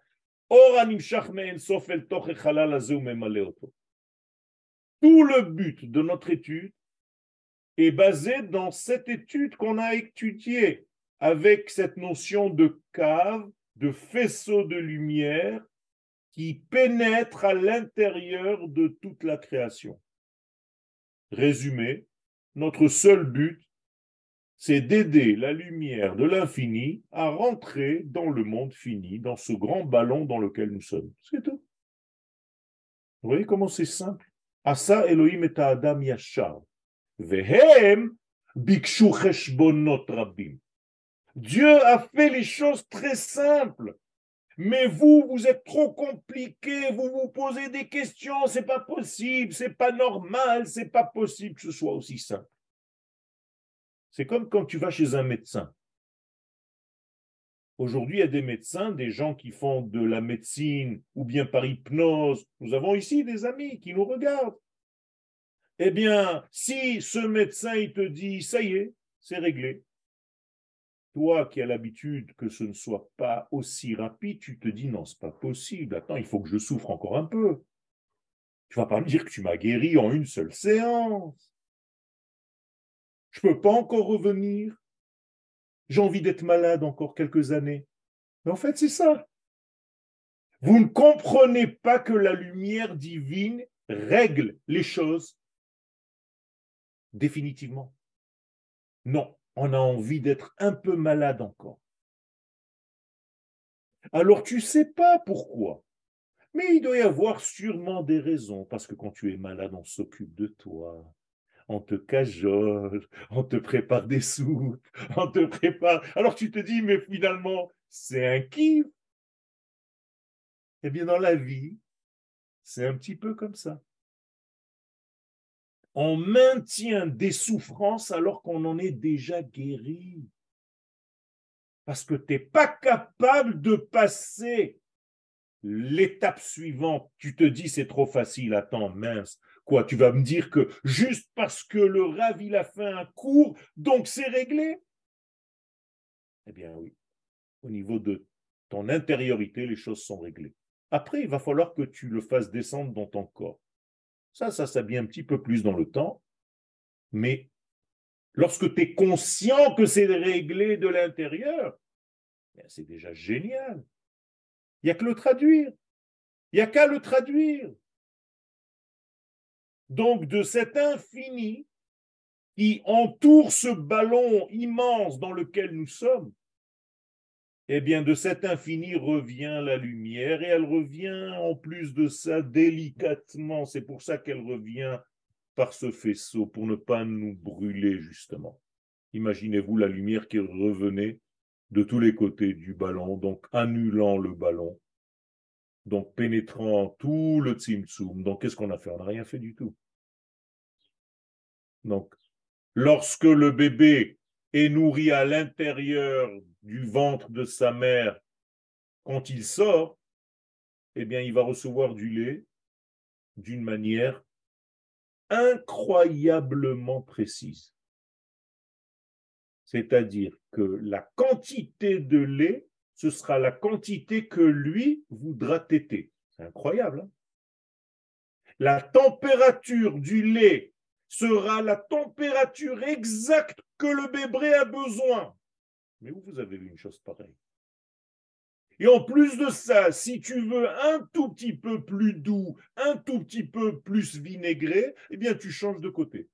[SPEAKER 1] אור הנמשך מאין סוף אל תוך החלל הזה וממלא אותו. Tout le but de notre étude est basé dans cette étude qu'on a étudiée avec cette notion de cave, de faisceau de lumière qui pénètre à l'intérieur de toute la création. Résumé, notre seul but, c'est d'aider la lumière de l'infini à rentrer dans le monde fini, dans ce grand ballon dans lequel nous sommes. C'est tout. Vous voyez comment c'est simple? Asa Elohim et Adam Yashar. Vehem bikshu cheshbonot rabim. Dieu a fait les choses très simples. Mais vous, vous êtes trop compliqué, vous vous posez des questions, c'est pas possible, c'est pas normal, c'est pas possible que ce soit aussi simple. C'est comme quand tu vas chez un médecin. Aujourd'hui, il y a des médecins, des gens qui font de la médecine ou bien par hypnose. Nous avons ici des amis qui nous regardent. Eh bien, si ce médecin, il te dit, ça y est, c'est réglé, toi qui as l'habitude que ce ne soit pas aussi rapide, tu te dis non, c'est pas possible. Attends, il faut que je souffre encore un peu. Tu vas pas me dire que tu m'as guéri en une seule séance. Je peux pas encore revenir. J'ai envie d'être malade encore quelques années. Mais en fait, c'est ça. Vous ne comprenez pas que la lumière divine règle les choses définitivement. Non, on a envie d'être un peu malade encore. Alors tu sais pas pourquoi. Mais il doit y avoir sûrement des raisons, parce que quand tu es malade, on s'occupe de toi. On te cajole, on te prépare des soupes, on te prépare. Alors tu te dis, mais finalement, c'est un kiff. Eh bien, dans la vie, c'est un petit peu comme ça. On maintient des souffrances alors qu'on en est déjà guéri. Parce que tu n'es pas capable de passer l'étape suivante. Tu te dis, c'est trop facile, attends, mince. Quoi, tu vas me dire que juste parce que le rave, il a fait un donc c'est réglé? Eh bien oui, au niveau de ton intériorité, les choses sont réglées. Après, il va falloir que tu le fasses descendre dans ton corps. Ça, ça s'habille un petit peu plus dans le temps, mais lorsque tu es conscient que c'est réglé de l'intérieur, ben, c'est déjà génial. Il n'y a que le traduire. Il n'y a qu'à le traduire. Donc, de cet infini qui entoure ce ballon immense dans lequel nous sommes, eh bien, de cet infini revient la lumière et elle revient en plus de ça délicatement. C'est pour ça qu'elle revient par ce faisceau, pour ne pas nous brûler, justement. Imaginez-vous la lumière qui revenait de tous les côtés du ballon, donc annulant le ballon, donc pénétrant tout le tzimtzum. Donc, qu'est-ce qu'on a fait? On n'a rien fait du tout. Donc, lorsque le bébé est nourri à l'intérieur du ventre de sa mère, quand il sort, eh bien, il va recevoir du lait d'une manière incroyablement précise. C'est-à-dire que la quantité de lait, ce sera la quantité que lui voudra téter. C'est incroyable. Hein la température du lait sera la température exacte que le bébé a besoin. Mais où vous avez vu une chose pareille? Et en plus de ça, si tu veux un tout petit peu plus doux, un tout petit peu plus vinaigré, eh bien tu changes de côté.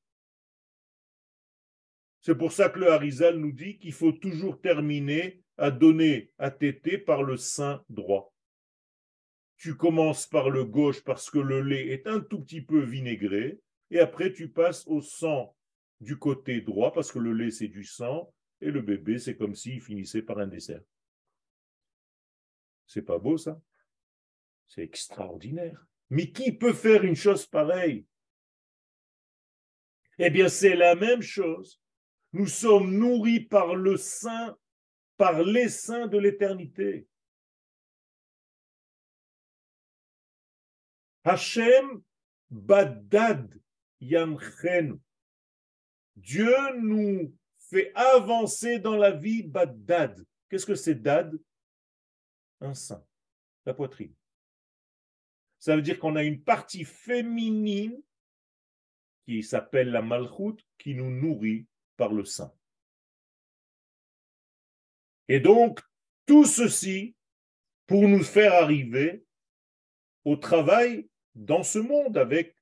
[SPEAKER 1] C'est pour ça que le Harizal nous dit qu'il faut toujours terminer à donner à téter par le sein droit. Tu commences par le gauche parce que le lait est un tout petit peu vinaigré, et après tu passes au sang du côté droit parce que le lait c'est du sang et le bébé c'est comme s'il finissait par un dessert. C'est pas beau ça? C'est extraordinaire. Mais qui peut faire une chose pareille? Eh bien c'est la même chose. Nous sommes nourris par le sein, par les saints de l'éternité. Hachem Badad Yamchen. Dieu nous fait avancer dans la vie Badad. Qu'est-ce que c'est Dad? Un sein, la poitrine. Ça veut dire qu'on a une partie féminine qui s'appelle la malchoute qui nous nourrit par le sein. Et donc, tout ceci pour nous faire arriver au travail dans ce monde avec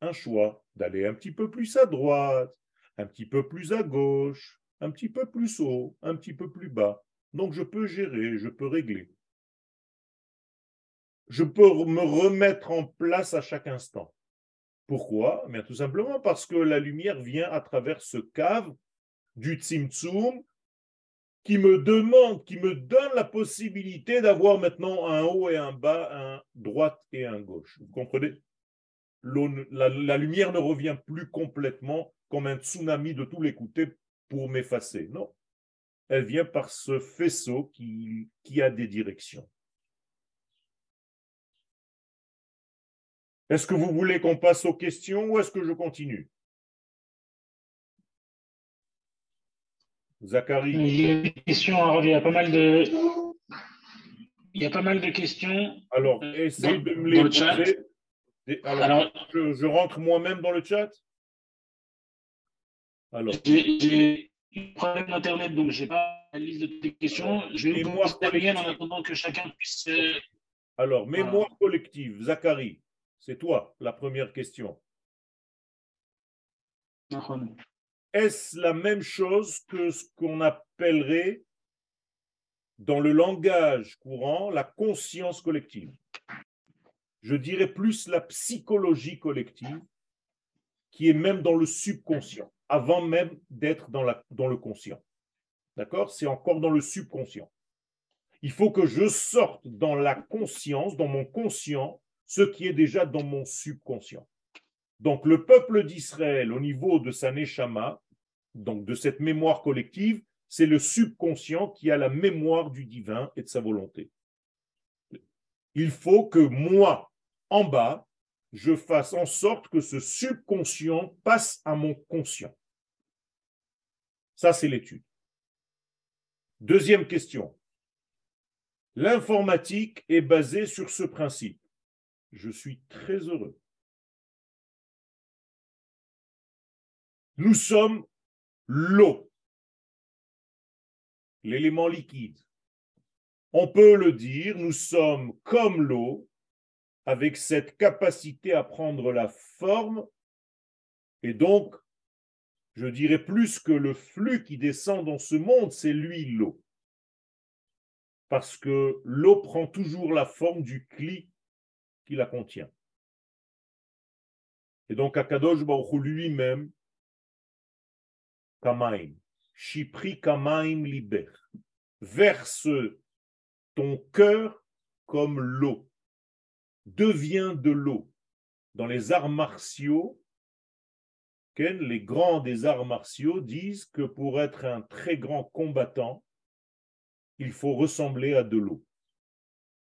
[SPEAKER 1] un choix d'aller un petit peu plus à droite, un petit peu plus à gauche, un petit peu plus haut, un petit peu plus bas. Donc je peux gérer, je peux régler. Je peux me remettre en place à chaque instant. Pourquoi? Bien, Tout simplement parce que la lumière vient à travers ce cave du Tzimtzum qui me demande, qui me donne la possibilité d'avoir maintenant un haut et un bas, un droite et un gauche. Vous comprenez? La, lumière ne revient plus complètement comme un tsunami de tous les côtés pour m'effacer. Non. Elle vient par ce faisceau qui, qui a des directions. Est-ce que vous voulez qu'on passe aux questions ou est-ce que je continue? Zachary
[SPEAKER 2] Il y a des questions, il y a pas mal de. Il y a pas mal de questions.
[SPEAKER 1] Alors, essayez de me les poser. Alors, je, rentre moi-même dans le chat?
[SPEAKER 2] Alors. J'ai un problème d'Internet, donc je n'ai pas la liste de tes questions. Je vais vous en attendant que chacun puisse. Euh,
[SPEAKER 1] Alors, mémoire collective, Zachary, c'est toi la première question. Est-ce la même chose que ce qu'on appellerait dans le langage courant la conscience collective? Je dirais plus la psychologie collective, qui est même dans le subconscient, avant même d'être dans, le conscient. D'accord? C'est encore dans le subconscient. Il faut que je sorte dans la conscience, dans mon conscient, ce qui est déjà dans mon subconscient. Donc le peuple d'Israël, au niveau de sa neshama, donc de cette mémoire collective, c'est le subconscient qui a la mémoire du divin et de sa volonté. Il faut que moi, en bas, je fasse en sorte que ce subconscient passe à mon conscient. Ça, c'est l'étude. Deuxième question. L'informatique est basée sur ce principe. Je suis très heureux. Nous sommes l'eau, l'élément liquide. On peut le dire, nous sommes comme l'eau, avec cette capacité à prendre la forme, et donc, je dirais plus que le flux qui descend dans ce monde, c'est lui l'eau. Parce que l'eau prend toujours la forme du cli qui la contient. Et donc, Akadosh Baruch lui-même, Kamaim, Shipri Kamaim Liber, verse ton cœur comme l'eau devient de l'eau. Dans les arts martiaux, les grands des arts martiaux disent que pour être un très grand combattant, il faut ressembler à de l'eau.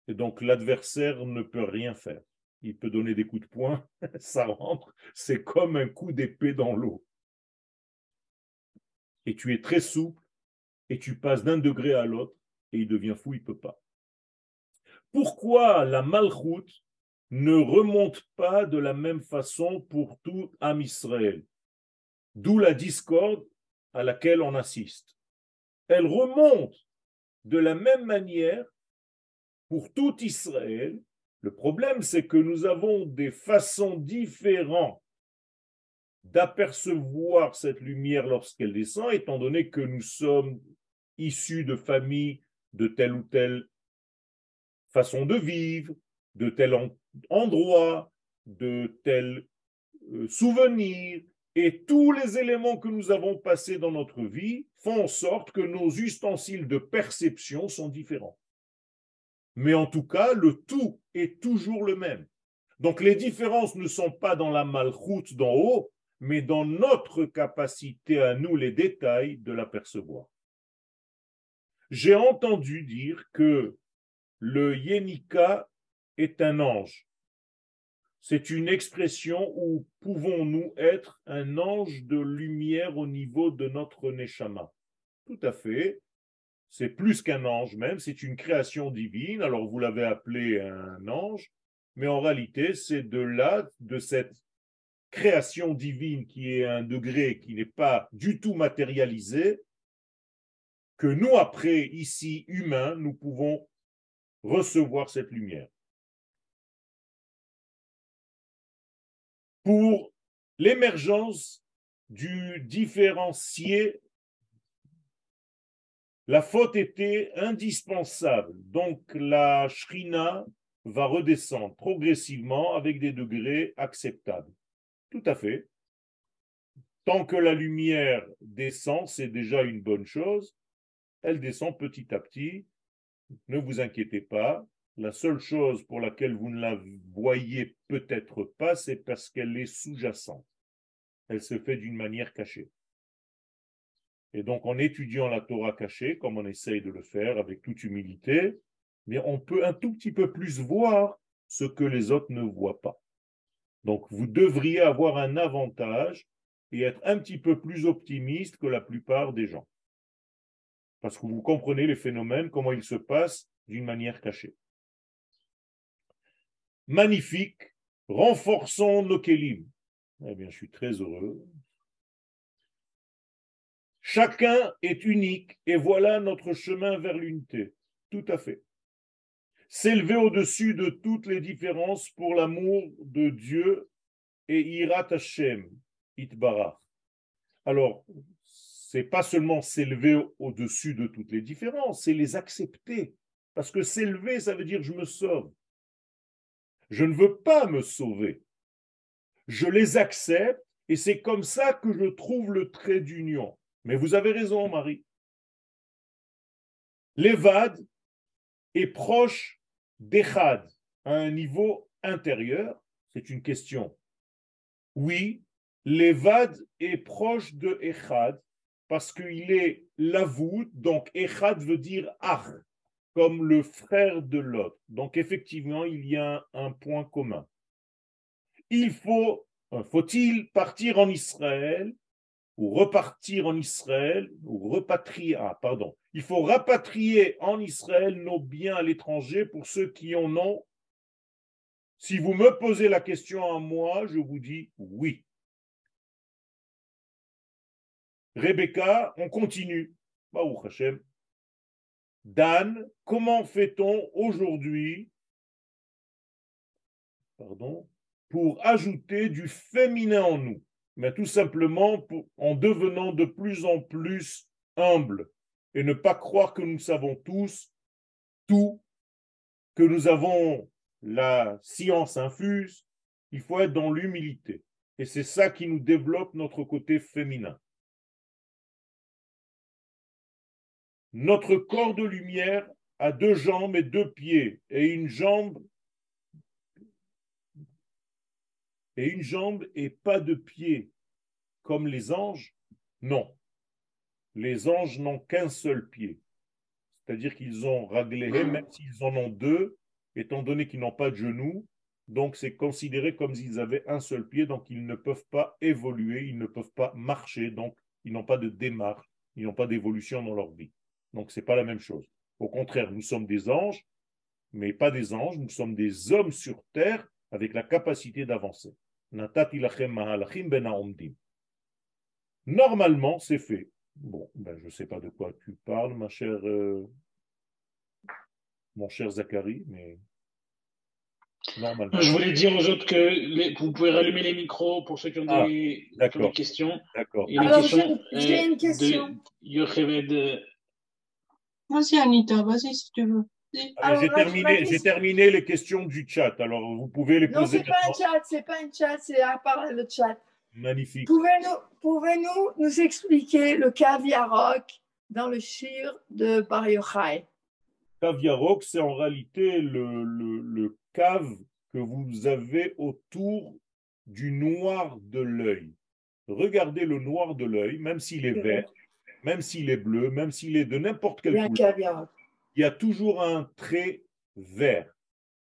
[SPEAKER 1] Et donc l'adversaire ne peut rien faire. Il peut donner des coups de poing, ça rentre, c'est comme un coup d'épée dans l'eau. Et tu es très souple, et tu passes d'un degré à l'autre, et il devient fou, il ne peut pas. Pourquoi la malchoute ne remonte pas de la même façon pour tout Am Israël. D'où la discorde à laquelle on assiste. Elle remonte de la même manière pour tout Israël. Le problème, c'est que nous avons des façons différentes d'apercevoir cette lumière lorsqu'elle descend, étant donné que nous sommes issus de familles de telle ou telle façon de vivre, de tel endroit, de tel euh, souvenir, et tous les éléments que nous avons passés dans notre vie font en sorte que nos ustensiles de perception sont différents. Mais en tout cas, le tout est toujours le même. Donc les différences ne sont pas dans la malchoute d'en haut, mais dans notre capacité à nous les détails de l'apercevoir. J'ai entendu dire que le Yenika est un ange. C'est une expression où pouvons-nous être un ange de lumière au niveau de notre Neshama. Tout à fait. C'est plus qu'un ange même, c'est une création divine. Alors vous l'avez appelé un ange, mais en réalité, c'est de là, de cette création divine qui est un degré qui n'est pas du tout matérialisé, que nous, après, ici, humains, nous pouvons recevoir cette lumière. Pour l'émergence du différencié, la faute était indispensable. Donc la shrina va redescendre progressivement avec des degrés acceptables. Tout à fait. Tant que la lumière descend, c'est déjà une bonne chose. Elle descend petit à petit. Ne vous inquiétez pas. La seule chose pour laquelle vous ne la voyez peut-être pas, c'est parce qu'elle est sous-jacente. Elle se fait d'une manière cachée. Et donc, en étudiant la Torah cachée, comme on essaye de le faire avec toute humilité, mais on peut un tout petit peu plus voir ce que les autres ne voient pas. Donc, vous devriez avoir un avantage et être un petit peu plus optimiste que la plupart des gens. Parce que vous comprenez les phénomènes, comment ils se passent d'une manière cachée magnifique, renforçons nos kélim. Eh bien, je suis très heureux. Chacun est unique et voilà notre chemin vers l'unité. Tout à fait. S'élever au-dessus de toutes les différences pour l'amour de Dieu et Irat Hashem, Itbarach. Alors, c'est pas seulement s'élever au-dessus de toutes les différences, c'est les accepter. Parce que s'élever, ça veut dire je me sauve. Je ne veux pas me sauver. Je les accepte et c'est comme ça que je trouve le trait d'union. Mais vous avez raison, Marie. L'évad est proche d'Echad à un niveau intérieur. C'est une question. Oui, l'évad est proche de Echad parce qu'il est l'avout, donc Echad veut dire Ach, comme le frère de l'autre. Donc effectivement, il y a un, point commun. Il faut, faut-il partir en Israël ou repartir en Israël ou repatrier, ah pardon, il faut rapatrier en Israël nos biens à l'étranger pour ceux qui en ont. Si vous me posez la question à moi, je vous dis oui. Rebecca, on continue. Baruch Hashem. Dan, comment fait-on aujourd'hui pour ajouter du féminin en nous Mais tout simplement en devenant de plus en plus humble et ne pas croire que nous savons tous tout, que nous avons la science infuse. Il faut être dans l'humilité. Et c'est ça qui nous développe notre côté féminin. Notre corps de lumière a deux jambes et deux pieds et une jambe et une jambe et pas de pied comme les anges? Non. Les anges n'ont qu'un seul pied. C'est-à-dire qu'ils ont raglé, même s'ils en ont deux, étant donné qu'ils n'ont pas de genoux, donc c'est considéré comme s'ils avaient un seul pied, donc ils ne peuvent pas évoluer, ils ne peuvent pas marcher, donc ils n'ont pas de démarche, ils n'ont pas d'évolution dans leur vie. Donc, ce n'est pas la même chose. Au contraire, nous sommes des anges, mais pas des anges, nous sommes des hommes sur terre avec la capacité d'avancer. Normalement, c'est fait. Bon, ben, je ne sais pas de quoi tu parles, ma chère, euh, mon cher Zachary, mais
[SPEAKER 2] normalement. Je voulais dire aux autres que vous pouvez rallumer les micros pour ceux qui ont, ah, des, questions.
[SPEAKER 3] D'accord. Alors, j'ai une question.
[SPEAKER 2] De
[SPEAKER 3] Vas-y, Anita, vas-y si tu veux.
[SPEAKER 1] J'ai terminé, les questions du chat, alors vous pouvez les poser.
[SPEAKER 3] Non, c'est pas un chat, c'est pas un chat, c'est à part le chat.
[SPEAKER 1] Magnifique.
[SPEAKER 3] Pouvez-nous pouvez -nous, nous expliquer le caviar dans le shir de Bar Yochai?
[SPEAKER 1] Caviar c'est en réalité le, le, le cave que vous avez autour du noir de l'œil. Regardez le noir de l'œil, même s'il est vert, même s'il est bleu, même s'il est de n'importe quelle couleur, il y a toujours un trait vert.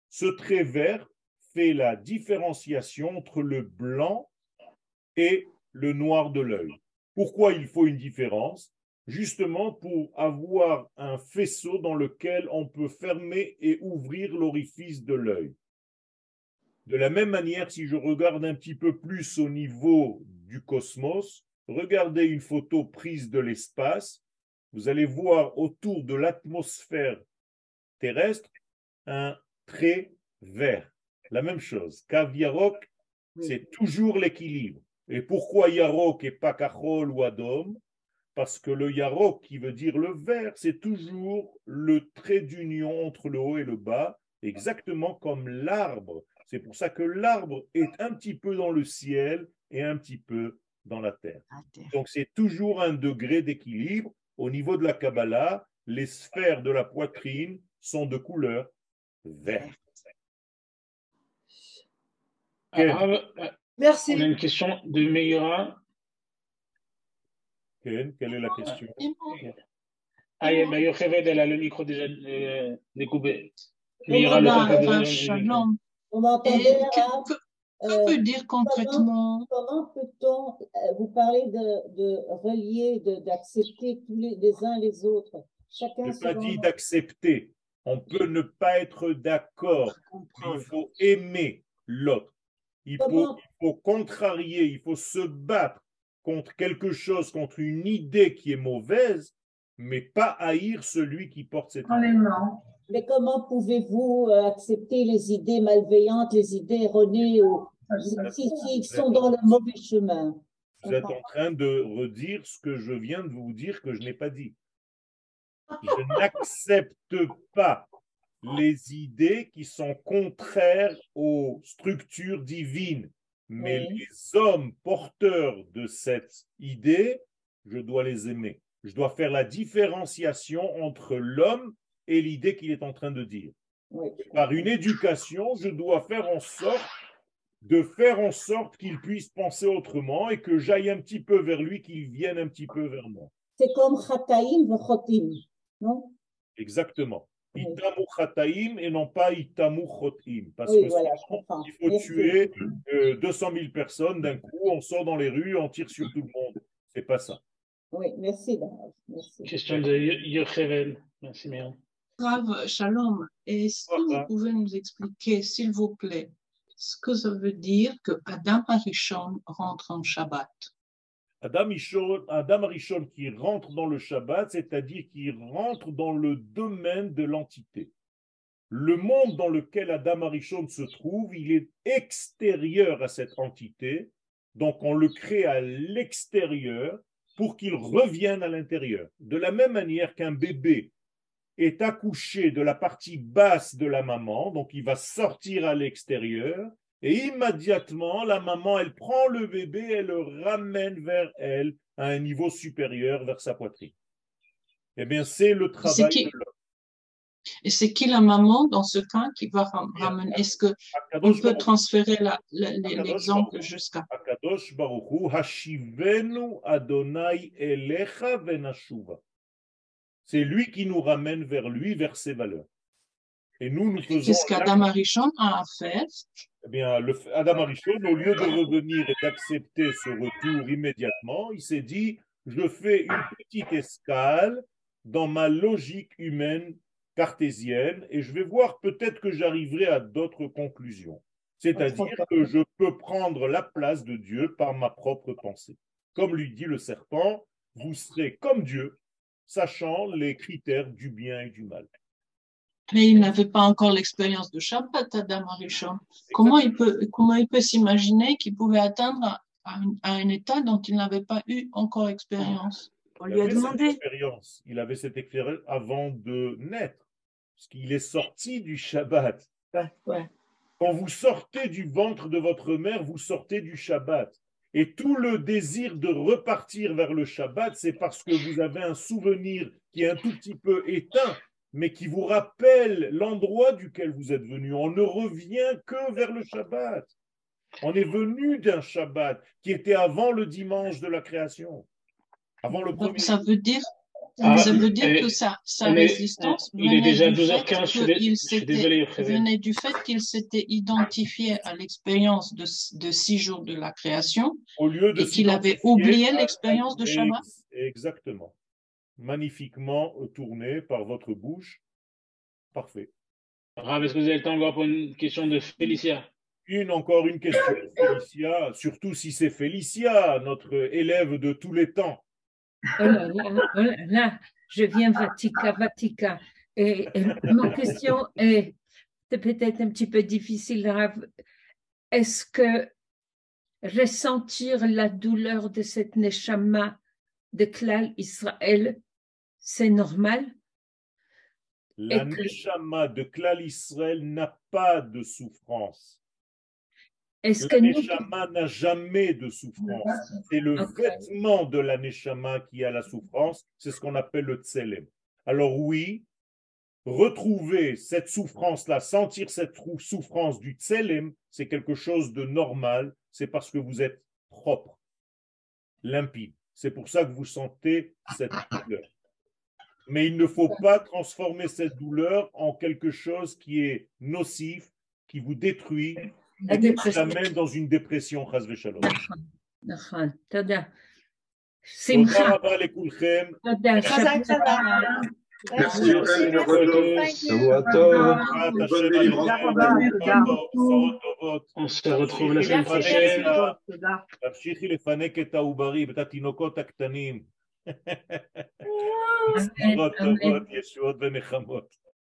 [SPEAKER 1] Ce trait vert fait la différenciation entre le blanc et le noir de l'œil. Pourquoi il faut une différence? Justement pour avoir un faisceau dans lequel on peut fermer et ouvrir l'orifice de l'œil. De la même manière, si je regarde un petit peu plus au niveau du cosmos, regardez une photo prise de l'espace, vous allez voir autour de l'atmosphère terrestre un trait vert. La même chose. Cav c'est toujours l'équilibre. Et pourquoi Yarok et pas Kachol ou Adom Parce que le Yarok, qui veut dire le vert, c'est toujours le trait d'union entre le haut et le bas, exactement comme l'arbre. C'est pour ça que l'arbre est un petit peu dans le ciel et un petit peu dans la terre. Donc c'est toujours un degré d'équilibre. Au niveau de la Kabbalah, les sphères de la poitrine sont de couleur verte.
[SPEAKER 3] Merci.
[SPEAKER 2] On a une question de Meira.
[SPEAKER 1] Quelle, quelle est la question?
[SPEAKER 2] Ah, Meira elle a le micro déjà euh, découpé.
[SPEAKER 3] Meira, le Vous m'entendez que peut dire concrètement
[SPEAKER 4] Comment, peut-on, euh, vous parlez de, de relier, d'accepter tous les, les, uns les autres
[SPEAKER 1] Chacun Je n'ai pas dit d'accepter. On peut ne pas être d'accord. Il faut aimer l'autre. Il faut, il faut contrarier, il faut se battre contre quelque chose, contre une idée qui est mauvaise, mais pas haïr celui qui porte cette idée.
[SPEAKER 4] Mais comment pouvez-vous euh, accepter les idées malveillantes, les idées erronées ou s'ils sont dans le mauvais chemin
[SPEAKER 1] Vous êtes en train de redire ce que je viens de vous dire que je n'ai pas dit. Je n'accepte pas les idées qui sont contraires aux structures divines. Mais
[SPEAKER 4] Oui.
[SPEAKER 1] les hommes porteurs de cette idée, je dois les aimer. Je dois faire la différenciation entre l'homme et l'idée qu'il est en train de dire.
[SPEAKER 4] Oui,
[SPEAKER 1] Par une éducation, je dois faire en sorte de faire en sorte qu'il puisse penser autrement et que j'aille un petit peu vers lui, qu'il vienne un petit peu vers moi.
[SPEAKER 4] C'est comme Chataim Chotim, non?
[SPEAKER 1] Exactement.
[SPEAKER 4] Oui.
[SPEAKER 1] Itamu chataim et non pas itamu chotim. Parce
[SPEAKER 4] Oui,
[SPEAKER 1] que
[SPEAKER 4] voilà,
[SPEAKER 1] sinon, il faut
[SPEAKER 4] Merci.
[SPEAKER 1] tuer euh, 200 000 personnes d'un coup, on sort dans les rues, on tire sur tout le monde. C'est pas ça.
[SPEAKER 4] Oui, merci. Merci.
[SPEAKER 2] Question de Yochevel. Merci, Myriam.
[SPEAKER 5] Rav, shalom. Est-ce que vous pouvez nous expliquer, s'il vous plaît, ce que ça veut dire que Adam Arishon rentre en Shabbat?
[SPEAKER 1] Adam Rishon, Adam qui rentre dans le Shabbat, c'est-à-dire qui rentre dans le domaine de l'entité. Le monde dans lequel Adam Rishon se trouve, il est extérieur à cette entité, donc on le crée à l'extérieur pour qu'il revienne à l'intérieur. De la même manière qu'un bébé est accouché de la partie basse de la maman, donc il va sortir à l'extérieur, et immédiatement, la maman, elle prend le bébé et le ramène vers elle à un niveau supérieur, vers sa poitrine. Eh bien, c'est le travail
[SPEAKER 5] qui-
[SPEAKER 1] de l'homme.
[SPEAKER 5] Et c'est qui la maman dans ce cas qui va ram- ramener? Est-ce que on peut transférer l'exemple jusqu'à?
[SPEAKER 1] Akadosh Baruch Hu, Hashivenu Adonai Elecha Venashuva. C'est lui qui nous ramène vers lui, vers ses valeurs. Et nous, nous faisons.
[SPEAKER 5] Qu'est-ce qu'Adam Arishon a à faire?
[SPEAKER 1] Eh bien, le, Adam Arishon, au lieu de revenir et d'accepter ce retour immédiatement, il s'est dit je fais une petite escale dans ma logique humaine cartésienne et je vais voir peut-être que j'arriverai à d'autres conclusions. C'est-à-dire que je peux prendre la place de Dieu par ma propre pensée. Comme lui dit le serpent, vous serez comme Dieu, sachant les critères du bien et du mal.
[SPEAKER 5] Mais il n'avait pas encore l'expérience de Shabbat, Adam Arishon. Comment il peut, comment il peut s'imaginer qu'il pouvait atteindre à un, à un état dont il n'avait pas eu encore expérience?
[SPEAKER 3] On
[SPEAKER 1] Il
[SPEAKER 3] lui a
[SPEAKER 1] avait cette
[SPEAKER 3] demandé.
[SPEAKER 1] expérience. Il avait cette expérience avant de naître. Parce qu'il est sorti du Shabbat.
[SPEAKER 3] Ouais.
[SPEAKER 1] Quand vous sortez du ventre de votre mère, vous sortez du Shabbat. Et tout le désir de repartir vers le Shabbat, c'est parce que vous avez un souvenir qui est un tout petit peu éteint, mais qui vous rappelle l'endroit duquel vous êtes venu. On ne revient que vers le Shabbat. On est venu d'un Shabbat qui était avant le dimanche de la création. Avant le premier.
[SPEAKER 5] Donc, ça veut dire,
[SPEAKER 2] Ah,
[SPEAKER 5] ça veut dire que sa, sa résistance
[SPEAKER 2] il est
[SPEAKER 5] venait
[SPEAKER 2] déjà
[SPEAKER 5] du
[SPEAKER 2] 12h15, je suis
[SPEAKER 5] fait
[SPEAKER 2] dé-
[SPEAKER 5] qu'il
[SPEAKER 2] je suis
[SPEAKER 5] s'était-
[SPEAKER 2] désolé, Yocheved.
[SPEAKER 5] venait du fait qu'il s'était identifié à l'expérience de, de six jours de la création
[SPEAKER 1] au lieu de
[SPEAKER 5] et qu'il avait oublié l'expérience de Shabbat.
[SPEAKER 1] Exactement. Magnifiquement tourné par votre bouche. Parfait.
[SPEAKER 2] Rav, est-ce que vous avez le temps encore pour une question de Félicia?
[SPEAKER 1] Une encore une question, Félicia, surtout si c'est Félicia, notre élève de tous les temps.
[SPEAKER 6] Oh là là, oh là là, je viens Vatica, Vatica. Et, et ma question est, c'est peut-être un petit peu difficile. Est-ce que ressentir la douleur de cette neshama de Klal Israël, c'est normal?
[SPEAKER 1] La
[SPEAKER 6] que-
[SPEAKER 1] Neshama de Klal Israël n'a pas de souffrance.
[SPEAKER 6] Est-ce
[SPEAKER 1] La
[SPEAKER 6] que nous,
[SPEAKER 1] Neshama n'a jamais de souffrance. C'est le vêtement de la Neshama qui a la souffrance. C'est ce qu'on appelle le Tselem. Alors oui, retrouver cette souffrance-là, sentir cette souffrance du Tselem, c'est quelque chose de normal. C'est parce que vous êtes propre, limpide. C'est pour ça que vous sentez cette douleur. Mais il ne faut pas transformer cette douleur en quelque chose qui est nocif, qui vous détruit
[SPEAKER 3] La
[SPEAKER 1] et qui vous
[SPEAKER 3] dépression.
[SPEAKER 1] amène dans une dépression, chas v'shalom.
[SPEAKER 6] נכון, תודה.
[SPEAKER 1] תודה
[SPEAKER 6] שמחה,
[SPEAKER 1] רבה לכולכם.
[SPEAKER 6] תודה.
[SPEAKER 3] Chazak,
[SPEAKER 6] שבוע
[SPEAKER 3] chazak.
[SPEAKER 7] Merci,
[SPEAKER 3] Merci,
[SPEAKER 7] Yochel,
[SPEAKER 3] merci,
[SPEAKER 7] Yochel.
[SPEAKER 3] thank you.
[SPEAKER 7] שבוע טוב.
[SPEAKER 1] בעזרת
[SPEAKER 7] bonne
[SPEAKER 1] השם,
[SPEAKER 7] délivrance.
[SPEAKER 1] עליכם, בשורות טובות.
[SPEAKER 2] On se retrouve la semaine
[SPEAKER 3] Merci,
[SPEAKER 2] prochaine.
[SPEAKER 3] merci. תודה.
[SPEAKER 1] תמשיכי לפנק את העוברים, את התינוקות הקטנים.
[SPEAKER 6] אמן,
[SPEAKER 1] בשורות
[SPEAKER 6] אמן.
[SPEAKER 1] טובות, ישועות ונחמות.